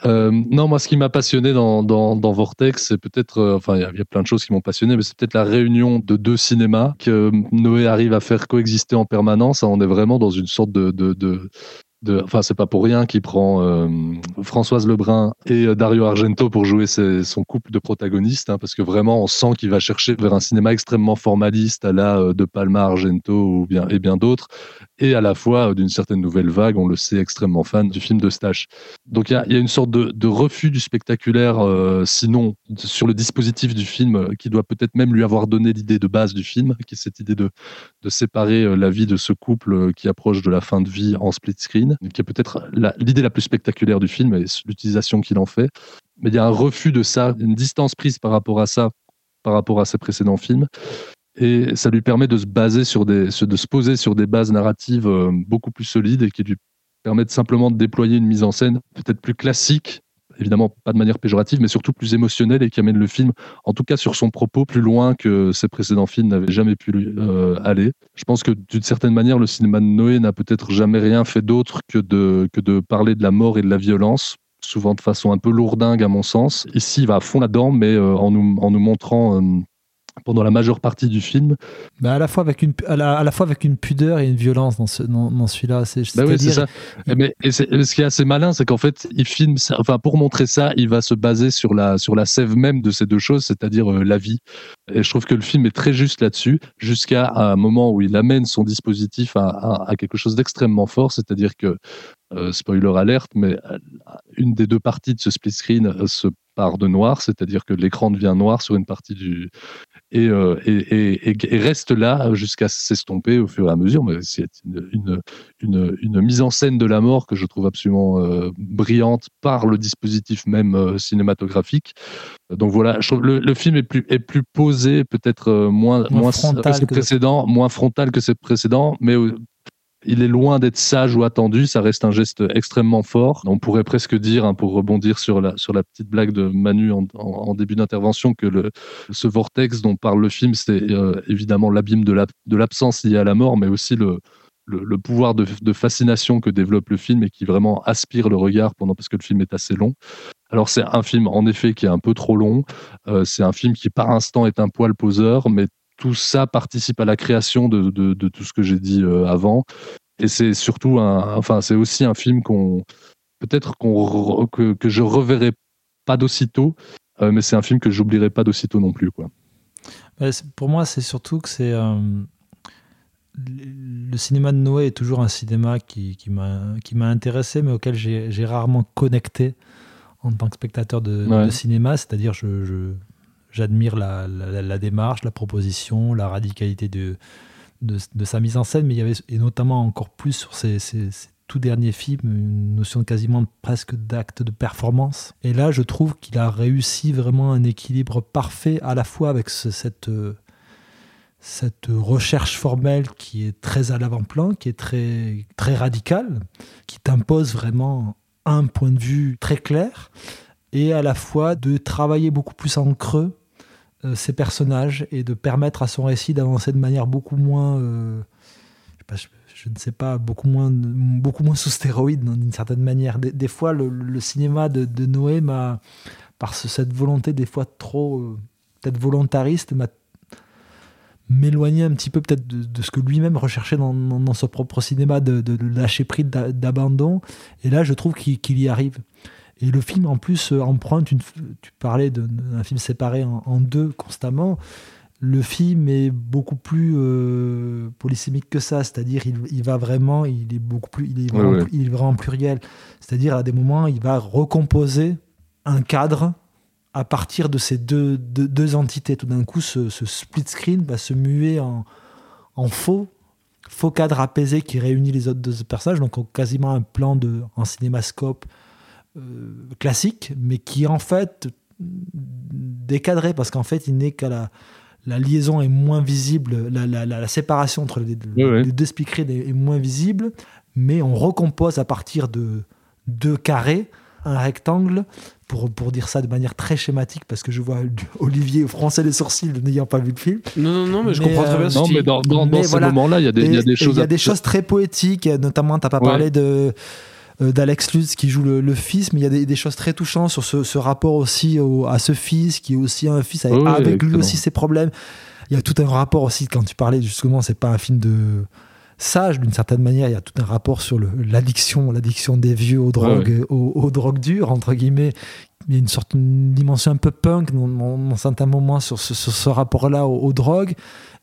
Euh, non, moi, ce qui m'a passionné dans, Vortex, c'est peut-être, enfin, il y, a- plein de choses qui m'ont passionné, mais c'est peut-être la réunion de deux cinémas que Noé arrive à faire coexister en permanence. On est vraiment dans une sorte de, de, enfin c'est pas pour rien qu'il prend euh, Françoise Lebrun et euh, Dario Argento pour jouer son couple de protagonistes, hein, parce que vraiment on sent qu'il va chercher vers un cinéma extrêmement formaliste à la euh, de Palma, Argento ou bien et bien d'autres, et à la fois d'une certaine nouvelle vague, on le sait extrêmement fan du film de Stache. Donc il y a, une sorte de, refus du spectaculaire, sinon sur le dispositif du film, qui doit peut-être même lui avoir donné l'idée de base du film, qui est cette idée de séparer la vie de ce couple qui approche de la fin de vie en split screen, qui est peut-être la- l'idée la plus spectaculaire du film et l'utilisation qu'il en fait. Mais il y a un refus de ça, une distance prise par rapport à ça, par rapport à ses précédents films. Et ça lui permet de se baser sur des, de se poser sur des bases narratives euh, beaucoup plus solides et qui lui permettent simplement de déployer une mise en scène peut-être plus classique, évidemment pas de manière péjorative, mais surtout plus émotionnelle et qui amène le film, en tout cas sur son propos, plus loin que ses précédents films n'avaient jamais pu euh, aller. Je pense que d'une certaine manière, le cinéma de Noé n'a peut-être jamais rien fait d'autre que de, que de parler de la mort et de la violence souvent de façon un peu lourdingue à mon sens. Ici, il va à fond là-dedans, mais euh, en, nous, en nous montrant euh, pendant la majeure partie du film. Bah, à, la fois avec une, à, la, à la fois avec une pudeur et une violence dans, ce, dans, dans celui-là. C'est, Bah oui, ça. Mais et c'est- et ce qui est assez malin, c'est qu'en fait, il filme, ça- enfin, pour montrer ça, il va se baser sur la, sur la sève même de ces deux choses, c'est-à-dire euh, la vie. Et je trouve que le film est très juste là-dessus, jusqu'à un moment où il amène son dispositif à, à- à quelque chose d'extrêmement fort, c'est-à-dire que, euh, spoiler alerte, mais euh, une des deux parties de ce split screen euh, se part de noir, c'est-à-dire que l'écran devient noir sur une partie du, et, euh, et, et- et- et reste là jusqu'à s'estomper au fur et à mesure. Mais c'est une, une, une, une mise en scène de la mort que je trouve absolument euh, brillante par le dispositif même euh, cinématographique. Donc voilà, je trouve le, le film est plus, est plus posé, peut-être moins, Moins moins frontal que ses que- précédents, moins frontal que ses précédents, mais il est loin d'être sage ou attendu, ça reste un geste extrêmement fort. On pourrait presque dire, hein, pour rebondir sur la, sur la petite blague de Manu en, début d'intervention, que ce vortex dont parle le film, c'est euh, évidemment l'abîme de l'ab- de l'absence liée à la mort, mais aussi le, le, pouvoir de, de fascination que développe le film et qui vraiment aspire le regard pendant parce que le film est assez long. Alors c'est un film en effet qui est un peu trop long. Euh, c'est un film qui par instant est un poil poseur, mais tout ça participe à la création de, de, de tout ce que j'ai dit euh, avant. Et c'est surtout un, enfin c'est aussi un film qu'on peut-être qu'on que, que je reverrai pas d'aussitôt, euh, mais c'est un film que j'oublierai pas d'aussitôt non plus quoi. C'est- pour moi, c'est surtout que c'est. euh, le cinéma de Noé est toujours un cinéma qui, qui m'a qui m'a intéressé, mais auquel j'ai j'ai rarement connecté en tant que spectateur de, Ouais. de cinéma. C'est-à-dire, je, je- j'admire la, démarche, la proposition, la radicalité de, de, sa mise en scène, mais il y avait, et notamment encore plus sur ces, ces- tout derniers films, une notion quasiment presque d'acte de performance. Et là, je trouve qu'il a réussi vraiment un équilibre parfait, à la fois avec ce- cette, cette recherche formelle qui est très à l'avant-plan, qui est très, très radicale, qui t'impose vraiment un point de vue très clair, et à la fois de travailler beaucoup plus en creux euh, ces personnages et de permettre à son récit d'avancer de manière beaucoup moins, euh, je, ne sais pas, beaucoup moins, beaucoup moins sous stéroïde hein, d'une certaine manière. Des, fois, le, cinéma de, Noé m'a, par ce- cette volonté des fois trop, euh, peut-être volontariste, m'a m'éloigner un petit peu peut-être de, ce que lui-même recherchait dans, son propre cinéma, de, lâcher prise, d'a- d'abandon. Et là, je trouve qu'il y arrive. Et le film, en plus, euh, emprunte une. Tu parlais d'un film séparé en, en deux constamment. Le film est beaucoup plus euh, polysémique que ça, c'est-à-dire il, il va vraiment, il est beaucoup plus, il est vraiment, ouais. il est vraiment pluriel. C'est-à-dire à des moments, il va recomposer un cadre à partir de ces deux, deux, deux entités. Tout d'un coup, ce, ce split screen va se muer en, en faux, faux cadre apaisé qui réunit les autres deux personnages, donc quasiment un plan de, en cinémascope classique, mais qui est en fait décadré parce qu'en fait, il n'est qu'à la, la liaison est moins visible, la, la- la- la séparation entre les, deux screens est, est moins visible, mais on recompose à partir de deux carrés un rectangle pour, pour dire ça de manière très schématique parce que je vois [laughs] Olivier froncer les sourcils n'ayant pas vu le film. Non, non, non, mais je comprends très euh, bien ce Non, mais dans, dans, Mais dans ces voilà. moments-là, il y a des, il y a des choses. Il y a des choses très poétiques, notamment, tu n'as pas Ouais. parlé de euh, d'Alex Lutz qui joue le, le fils, mais il y a des, des choses très touchantes sur ce, ce rapport aussi au- à ce fils qui est aussi un fils avec, lui aussi ses problèmes. Il y a tout un rapport aussi quand tu parlais justement, c'est pas un film de sage d'une certaine manière. Il y a tout un rapport sur l'addiction, l'addiction des vieux aux drogues, aux, aux drogues dures entre guillemets. Il y a une sorte de dimension un peu punk dans, dans- certains moments sur ce, rapport-là aux, aux drogues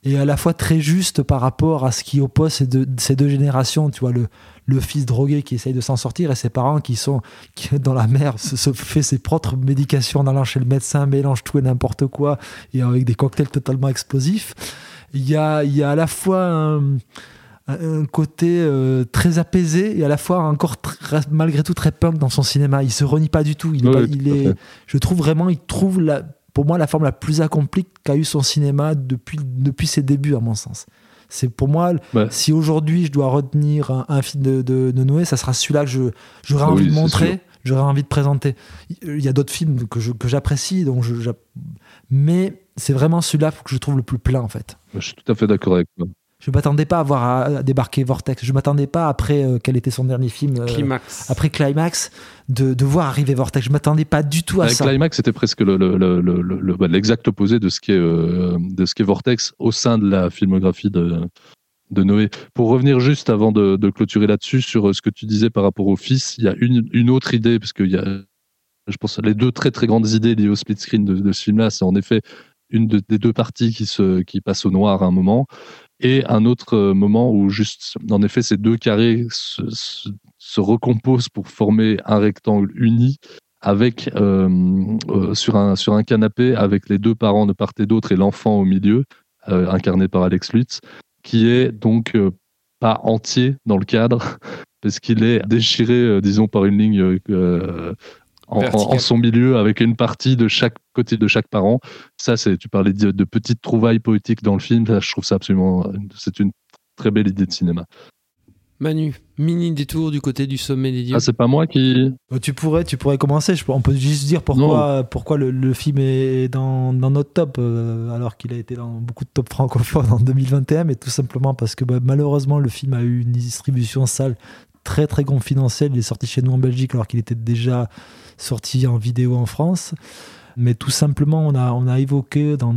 et à la fois très juste par rapport à ce qui oppose ces deux, ces deux générations. Tu vois le le fils drogué qui essaye de s'en sortir et ses parents qui sont qui, dans la mer se, se fait ses propres médications en allant chez le médecin, mélange tout et n'importe quoi et avec des cocktails totalement explosifs. Il y a, il y a à la fois un, un côté euh, très apaisé et à la fois encore très- malgré tout très punk dans son cinéma. Il se renie pas du tout. Il est, pas- il tout je trouve vraiment, il trouve la, pour moi la forme la plus accomplie qu'a eu son cinéma depuis, depuis ses débuts, à mon sens. C'est pour moi, Ouais. si aujourd'hui je dois retenir un, un film de, de, de Noé, ça sera celui-là que j'aurais Ah envie oui, de montrer, j'aurais envie de présenter. Il y a d'autres films que, j'apprécie, donc je, j'app- mais c'est vraiment celui-là que je trouve le plus plein en fait. Je suis tout à fait d'accord avec toi. Je m'attendais pas à voir à, à débarquer Vortex. Je m'attendais pas après euh, quel était son dernier film. euh, Climax. Après Climax, de, de voir arriver Vortex. Je m'attendais pas du tout à Avec ça. Climax, c'était presque le- le- le- le- le- le- bah, l'exact opposé de ce qu'est euh, de ce qu'est Vortex au sein de la filmographie de, de Noé. Pour revenir juste avant de, de clôturer là-dessus sur ce que tu disais par rapport au fils, il y a une, une autre idée parce qu'il y a, je pense, les deux très très grandes idées liées au split screen de, de ce film-là, c'est en effet une de- des deux parties qui se qui passe au noir à un moment et un autre euh, moment où juste en effet ces deux carrés se, se, se recomposent pour former un rectangle uni avec euh, euh, sur un sur un canapé avec les deux parents de part et d'autre et l'enfant au milieu incarné par Alex Lutz qui est donc pas entier dans le cadre [laughs] parce qu'il est déchiré disons par une ligne en, en- Verticale. en son milieu avec une partie de chaque côté de chaque parent ça c'est tu parlais de, de petites trouvailles poétiques dans le film ça, je trouve ça absolument c'est une très belle idée de cinéma Manu, mini détour du côté du sommet des dieux. ah c'est pas moi qui Euh, Tu pourrais, tu pourrais commencer. Je, on peut juste dire pourquoi, pourquoi le, le film est dans, dans notre top, euh, alors qu'il a été dans beaucoup de top francophones en 2021, mais tout simplement parce que bah, malheureusement, le film a eu une distribution salle très très confidentielle. Il est sorti chez nous en Belgique alors qu'il était déjà sorti en vidéo en France. Mais tout simplement, on a, on a évoqué dans,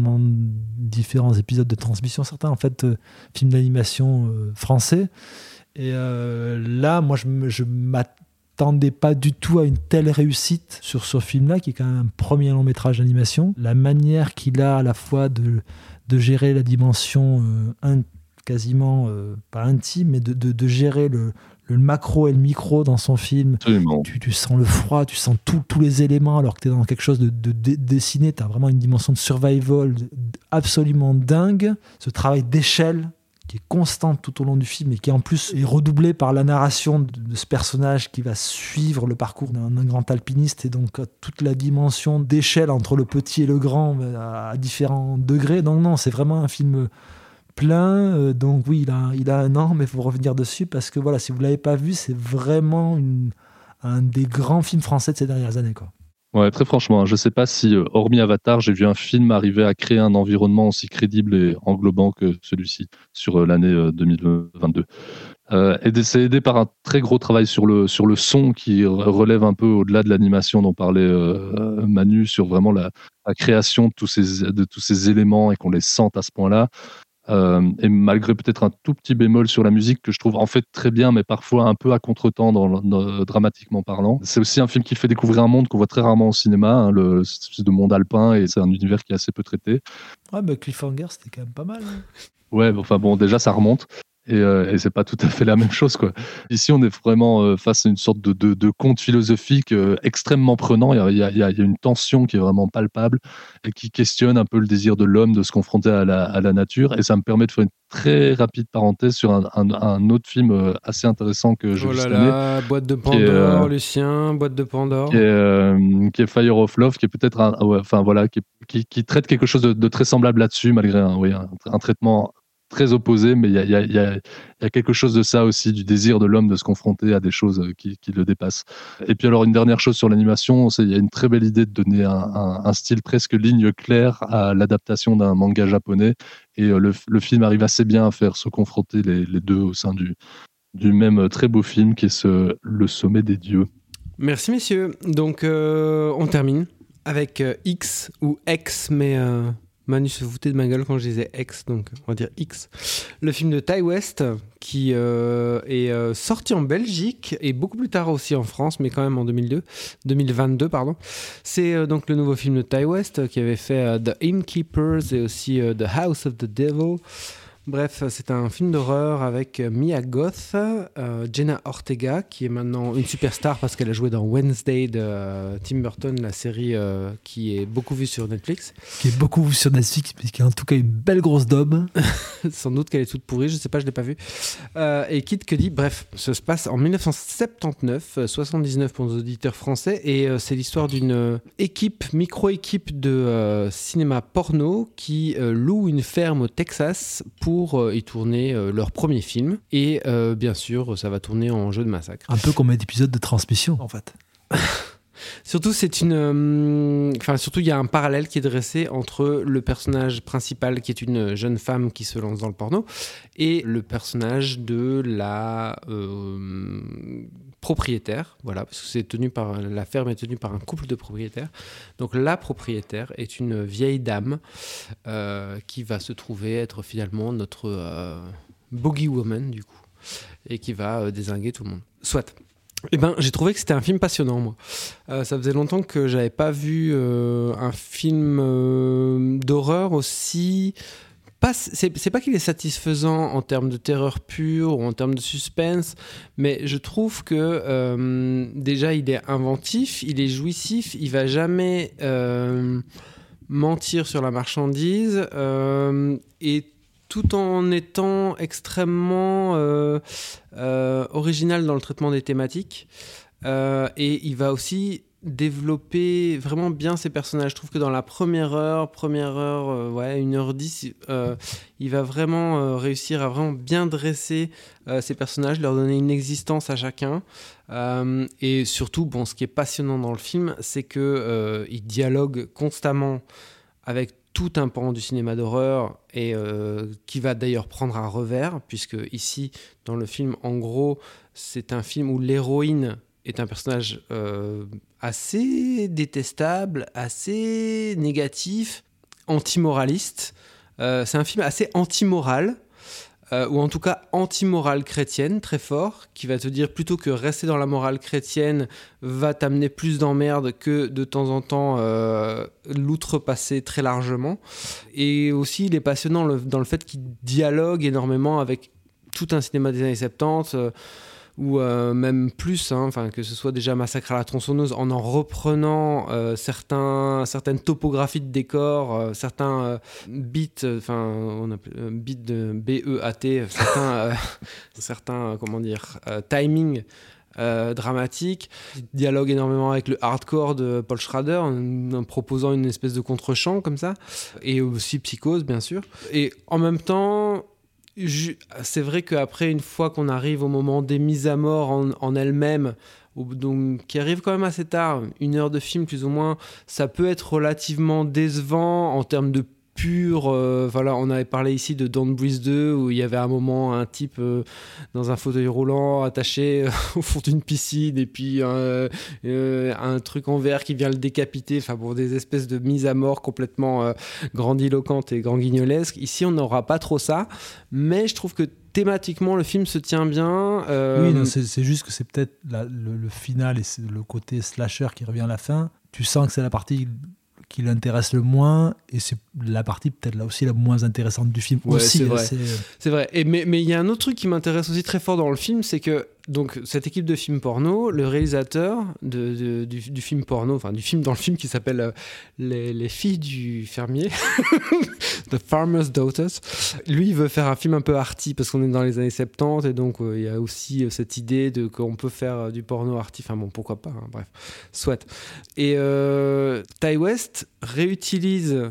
différents épisodes de transmission certains, en fait, euh, films d'animation euh, français. Et euh, là, moi, je, je m'attendais pas du tout à une telle réussite sur ce film-là, qui est quand même un premier long métrage d'animation. La manière qu'il a à la fois de, de gérer la dimension in- quasiment, pas intime, mais de, de- de gérer le, le macro et le micro dans son film, tu, tu sens le froid, tu sens tout- tous les éléments alors que tu es dans quelque chose de, dessiné, tu as vraiment une dimension de survival absolument dingue. Ce travail d'échelle qui est constante tout au long du film et qui en plus est redoublé par la narration de, de ce personnage qui va suivre le parcours d'un grand alpiniste et donc euh, toute la dimension d'échelle entre le petit et le grand euh, à, à différents degrés. Donc non, c'est vraiment un film euh, donc oui, il a, a un an, mais il faut revenir dessus parce que voilà, si vous l'avez pas vu, c'est vraiment un des grands films français de ces dernières années. Quoi. Très franchement, je sais pas si, euh, hormis Avatar, j'ai vu un film arriver à créer un environnement aussi crédible et englobant que celui-ci sur euh, l'année euh, 2022. Euh, et c'est aidé par un très gros travail sur le, sur le son qui re- relève un peu au-delà de l'animation dont parlait Manu, sur vraiment la, la création de tous, ces, de tous ces éléments et qu'on les sente à ce point-là. Euh, et malgré peut-être un tout petit bémol sur la musique que je trouve en fait très bien, mais parfois un peu à contretemps dans, le- dans- dramatiquement parlant. C'est aussi un film qui fait découvrir un monde qu'on voit très rarement au cinéma, hein, le c'est de monde alpin, et c'est un univers qui est assez peu traité. Ouais, mais Cliffhanger, c'était quand même pas mal. hein. Ouais, enfin bon, déjà ça remonte. Et, euh, et c'est pas tout à fait la même chose quoi. Ici, on est vraiment euh, face à une sorte de, de, de conte philosophique euh, extrêmement prenant. Il y, a, il, y a, il y a une tension qui est vraiment palpable et qui questionne un peu le désir de l'homme de se confronter à la, à la nature. Et ça me permet de faire une très rapide parenthèse sur un, un, un autre film euh, assez intéressant que j'ai Oh vu là cette année. là, boîte de Pandore, est, Lucien, boîte de Pandore. qui est, qui est Fire of Love, qui est peut-être ouais, enfin voilà, qui, qui, qui traite quelque chose de, de très semblable là-dessus, malgré un, oui, un, un traitement très opposé, mais il y a, quelque chose de ça aussi, du désir de l'homme de se confronter à des choses qui, qui le dépassent. Et puis alors une dernière chose sur l'animation, il y a une très belle idée de donner un, style presque ligne claire à l'adaptation d'un manga japonais, et euh, le, film arrive assez bien à faire se confronter les, deux au sein du, même très beau film qui est ce, Le Sommet des Dieux. Merci messieurs. Donc euh, on termine avec euh, X ou X, mais euh, Manu se foutait de ma gueule quand je disais X, donc on va dire X. le film de Ty West qui euh, est euh, sorti en Belgique et beaucoup plus tard aussi en France, mais quand même en 2002, 2022 pardon. C'est euh, donc le nouveau film de Ty West qui avait fait The Innkeepers et aussi The House of the Devil. Bref, c'est un film d'horreur avec Mia Goth, euh, Jenna Ortega, qui est maintenant une superstar parce qu'elle a joué dans Wednesday de euh, Tim Burton, la série euh, qui est beaucoup vue sur Netflix. Qui est beaucoup vue sur Netflix, mais qui a en tout cas une belle grosse daube. [laughs] Sans doute qu'elle est toute pourrie, je sais pas, je l'ai pas vue. et Kid Cudi, bref, ça se passe en 1979, 79 pour nos auditeurs français, et c'est l'histoire d'une équipe, micro-équipe de cinéma porno qui loue une ferme au Texas pour pour y tourner leur premier film. Et euh, bien sûr, ça va tourner en jeu de massacre. Un peu comme un épisode de transmission, en fait. [laughs] Surtout, c'est une. euh, Enfin, surtout, il y a un parallèle qui est dressé entre le personnage principal, qui est une jeune femme qui se lance dans le porno, et le personnage de la euh, propriétaire. Voilà, parce que c'est tenu par la ferme est tenue par un couple de propriétaires. Donc, la propriétaire est une vieille dame euh, qui va se trouver être finalement notre euh, woman du coup, et qui va désinguer tout le monde. Soit. Eh ben, j'ai trouvé que c'était un film passionnant, moi. Euh, ça faisait longtemps que j'avais pas vu euh, un film euh, d'horreur aussi. C'est, pas qu'il est satisfaisant en termes de terreur pure ou en termes de suspense, mais je trouve que déjà il est inventif, il est jouissif, il va jamais mentir sur la marchandise et tout en étant extrêmement euh, euh, original dans le traitement des thématiques. Euh, et il va aussi développer vraiment bien ses personnages. Je trouve que dans la première heure, première heure, euh, ouais, 1h10, euh, il va vraiment réussir à vraiment bien dresser ses personnages, leur donner une existence à chacun. Et surtout, bon, ce qui est passionnant dans le film, c'est que il dialogue constamment avec tout un pan du cinéma d'horreur et euh, qui va d'ailleurs prendre un revers puisque ici dans le film en gros c'est un film où l'héroïne est un personnage euh, assez détestable, assez négatif, antimoraliste. Euh, c'est un film assez antimoral, euh, ou en tout cas anti-morale chrétienne, très fort, qui va te dire plutôt que rester dans la morale chrétienne va t'amener plus d'emmerdes que de temps en temps euh, l'outrepasser très largement. Et aussi, il est passionnant dans le fait qu'il dialogue énormément avec tout un cinéma des années 70. euh, ou euh, même plus, hein, que ce soit déjà Massacre à la tronçonneuse, en en reprenant euh, certains, certaines topographies de décors, euh, certains bits, enfin on appelle bits de BEAT, certains, [laughs] certains comment dire, timing euh, dialogue énormément avec le hardcore de Paul Schrader en, en proposant une espèce de contre-champ comme ça, et aussi Psychose bien sûr. Et en même temps, c'est vrai qu'après, une fois qu'on arrive au moment des mises à mort en, en elles-mêmes, donc, qui arrive quand même assez tard, une heure de film plus ou moins, ça peut être relativement décevant en termes de pur. euh, voilà, on avait parlé ici de Don't Breathe 2 où il y avait un moment un type euh, dans un fauteuil roulant attaché euh, [laughs] au fond d'une piscine et puis un truc en verre qui vient le décapiter. Enfin bon, des espèces de mises à mort complètement grandiloquentes et grand guignolesques. Ici, on n'aura pas trop ça, mais je trouve que thématiquement le film se tient bien. Oui, c'est juste que c'est peut-être le, le final et c'est le côté slasher qui revient à la fin. Tu sens que c'est la partie qui l'intéresse le moins et c'est la partie peut-être là aussi la moins intéressante du film Ouais, aussi. c'est hein, vrai. c'est- C'est vrai. Et mais mais il y a un autre truc qui m'intéresse aussi très fort dans le film, c'est que donc cette équipe de films porno, le réalisateur du, film porno, enfin du film dans le film qui s'appelle euh, les, les filles du fermier, [laughs] The Farmer's Daughters, lui il veut faire un film un peu arty parce qu'on est dans les années 70 et donc euh, il y a aussi euh, cette idée de qu'on peut faire du porno arty. Enfin bon, pourquoi pas. hein, bref, soit. Et Ty West réutilise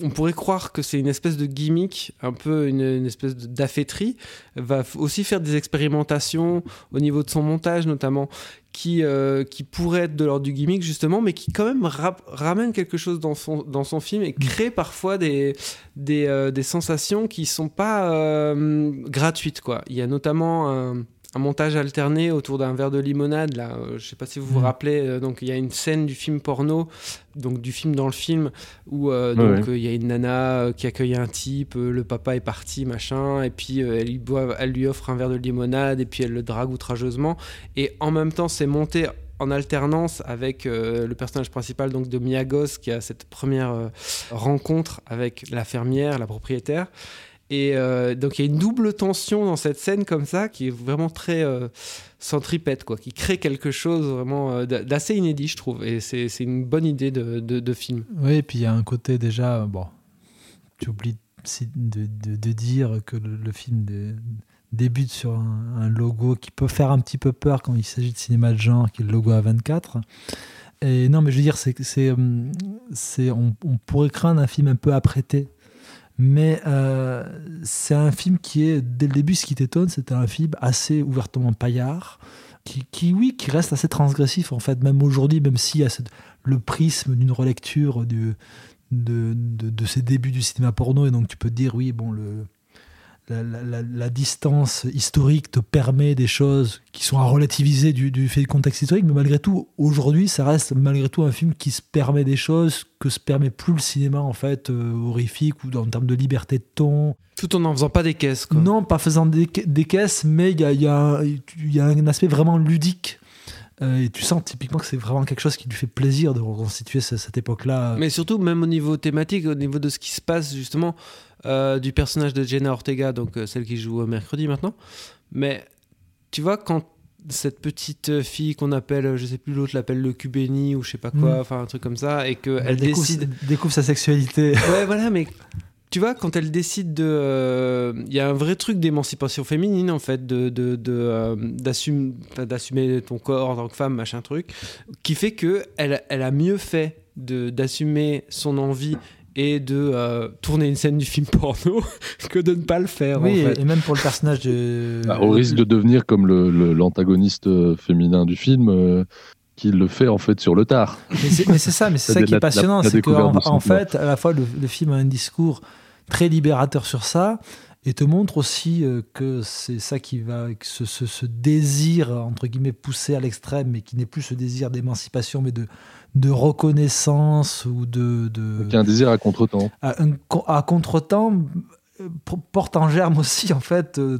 on pourrait croire que c'est une espèce de gimmick, un peu une, une espèce d'affêterie, va aussi faire des expérimentations au niveau de son montage notamment, qui, euh, qui pourraient être de l'ordre du gimmick justement, mais qui quand même ramène quelque chose dans son, dans son film et crée parfois des, des, euh, sensations qui sont pas euh, gratuites. Quoi. Il y a notamment un montage alterné autour d'un verre de limonade. Là, euh, je sais pas si vous vous Mm. rappelez. euh, donc il y a une scène du film porno, donc du film dans le film, où euh, Ouais, donc euh, il y a une nana qui accueille un type, le papa est parti, machin, et puis elle, lui boit- elle lui offre un verre de limonade, et puis elle le drague outrageusement. Et en même temps, c'est monté en alternance avec euh, le personnage principal donc de Miyagos qui a cette première euh, rencontre avec la fermière, la propriétaire. Et euh, donc il y a une double tension dans cette scène comme ça qui est vraiment très euh, centripète, quoi, qui crée quelque chose vraiment euh, d'a- d'assez inédit, je trouve. Et c'est une bonne idée de, film. Oui, et puis il y a un côté déjà, bon, tu oublies de, dire que le, film dé- débute sur un, logo qui peut faire un petit peu peur quand il s'agit de cinéma de genre, qui est le logo A24. Et non, mais je veux dire, hum, c'est, on, on pourrait craindre un film un peu apprêté. Mais euh, c'est un film qui est, dès le début, ce qui t'étonne, c'est un film assez ouvertement paillard, qui, oui, qui reste assez transgressif, en fait, même aujourd'hui, même s'il y a le prisme d'une relecture de, de, ces débuts du cinéma porno, et donc tu peux te dire, oui, bon, le, la, la- la- la distance historique te permet des choses qui sont à relativiser du, du fait du contexte historique, mais malgré tout, aujourd'hui, ça reste malgré tout un film qui se permet des choses que se permet plus le cinéma, en fait, euh, horrifique, ou en termes de liberté de ton, Tout en n'en faisant pas des caisses, quoi. non, pas faisant des, des caisses, mais il y a, y a y a un aspect vraiment ludique. Euh, et tu sens typiquement que c'est vraiment quelque chose qui lui fait plaisir de reconstituer ce- cette époque-là. Mais surtout, même au niveau thématique, au niveau de ce qui se passe justement euh, du personnage de Jenna Ortega, donc euh, celle qui joue euh, mercredi maintenant. Mais tu vois, quand cette petite fille qu'on appelle, je sais plus, l'autre l'appelle le Cubéni ou je sais pas quoi, Mm. enfin un truc comme ça, et qu'elle elle découvre, décide. découvre sa sexualité. [laughs] Ouais, voilà, mais tu vois, quand elle décide de. euh, Il y a un vrai truc d'émancipation féminine, en fait, de, de, de, euh, d'assume- enfin, d'assumer ton corps en tant que femme, machin truc, qui fait que elle, elle a mieux fait de, d'assumer son envie et de euh, tourner une scène du film porno [laughs] que de ne pas le faire, oui, en fait. et même pour le personnage de. Bah, au risque de devenir comme le- le- l'antagoniste euh, féminin du film, euh, qui le fait en fait sur le tard. Mais c'est, ça, mais c'est ça qui est passionnant, c'est qu'en en fait, à la fois le, le film a un discours très libérateur sur ça et te montre aussi euh, que c'est ça qui va, que ce, ce- ce désir entre guillemets poussé à l'extrême, mais qui n'est plus ce désir d'émancipation, mais de de reconnaissance ou de, de un désir à contre-temps. à, à contre-temps euh, porte en germe aussi en fait euh,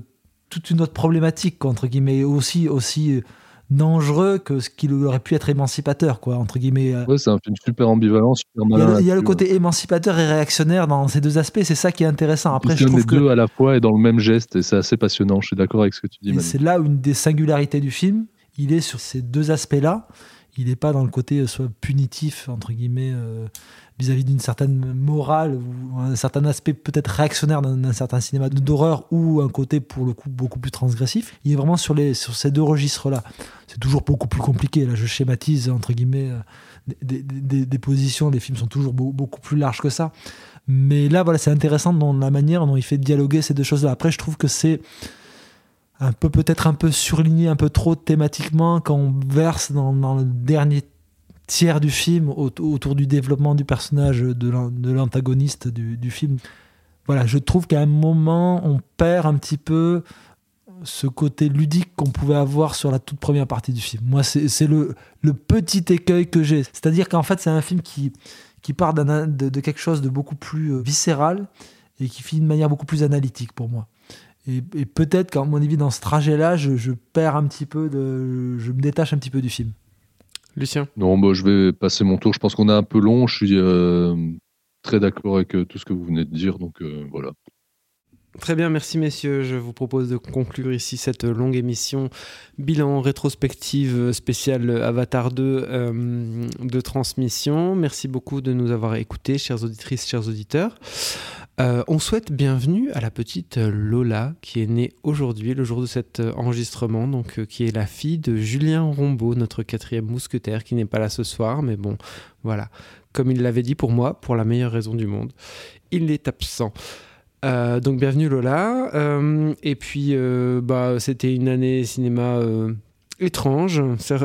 toute une autre problématique entre guillemets aussi aussi euh, dangereux que ce qu'il aurait pu être émancipateur quoi entre guillemets. Ouais, c'est un film super ambivalent, super il y, a, le- il y a le là-dessus, côté émancipateur et réactionnaire dans ces deux aspects c'est ça qui est intéressant après je tient les trouve deux que à la fois et dans le même geste, et c'est assez passionnant. Je suis d'accord avec ce que tu dis, c'est là une des singularités du film il est sur ces deux aspects là il n'est pas dans le côté euh, soit punitif entre guillemets euh, vis-à-vis d'une certaine morale ou un certain aspect peut-être réactionnaire d'un certain cinéma d'horreur ou un côté pour le coup beaucoup plus transgressif. Il est vraiment sur, ces deux registres-là. C'est toujours beaucoup plus compliqué. Là, je schématise entre guillemets euh, des, des- des- des positions. Les films sont toujours beau- beaucoup plus larges que ça. Mais là, voilà, c'est intéressant dans la manière dont il fait dialoguer ces deux choses-là. Après, je trouve que c'est un peu peut-être un peu surligné, un peu trop thématiquement quand on verse dans, le dernier tiers du film au- autour du développement du personnage de l'an- de l'antagoniste du, film. Voilà, je trouve qu'à un moment, on perd un petit peu ce côté ludique qu'on pouvait avoir sur la toute première partie du film. Moi, c'est le, le petit écueil que j'ai. C'est-à-dire qu'en fait, c'est un film qui, qui part de, de quelque chose de beaucoup plus euh, viscéral et qui finit de manière beaucoup plus analytique pour moi. Et, et peut-être qu'à mon avis, dans ce trajet-là, je, je perds un petit peu de. Je me détache un petit peu du film. Lucien Non, bah, je vais passer mon tour. Je pense qu'on est un peu long. Je suis euh, très d'accord avec euh, tout ce que vous venez de dire. Donc euh, voilà. Très bien, merci messieurs. Je vous propose de conclure ici cette longue émission bilan rétrospective spéciale Avatar 2 euh, de transmission. Merci beaucoup de nous avoir écoutés, chères auditrices, chers auditeurs. Euh, on souhaite bienvenue à la petite Lola qui est née aujourd'hui, le jour de cet enregistrement, donc euh, qui est la fille de Julien Rombaud, notre quatrième mousquetaire, qui n'est pas là ce soir, mais bon, voilà. Comme il l'avait dit pour moi, pour la meilleure raison du monde, il est absent. Euh, donc bienvenue Lola. Euh, et puis euh, bah, c'était une année cinéma étrange,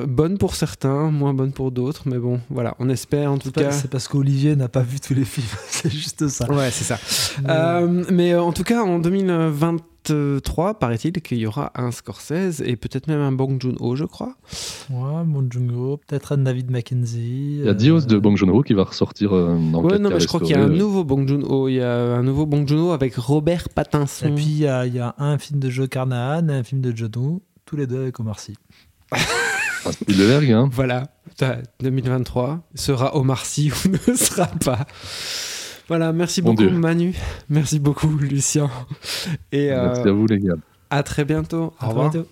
bonne pour certains, moins bonne pour d'autres, mais bon voilà, on espère en tout pas- cas. C'est parce qu'Olivier n'a pas vu tous les films. [laughs] c'est juste ça. Ouais, c'est ça. Mais- en tout cas, en 2023, paraît-il qu'il y aura un Scorsese et peut-être même un Bong Joon-ho, je crois. Ouais, Bong Joon-ho, peut-être un David Mackenzie. Il y a Dios de Bong Joon-ho qui va ressortir euh, dans Ouais, 4K non, mais je crois qu'il y a un nouveau Bong Joon-ho. Il y a un nouveau Bong Joon-ho avec Robert Pattinson. Et puis il y, a- il y a un film de Joe Carnahan et un film de John Woo, tous les deux avec Omar Sy. [laughs] Un Spielberg, hein. Voilà, T'as- 2023 sera Omar Sy ou [laughs] ne sera pas. Voilà, merci Mon beaucoup Dieu. Manu, merci beaucoup Lucien, et euh, Merci à vous, les gars. à très bientôt. À Au revoir. bientôt.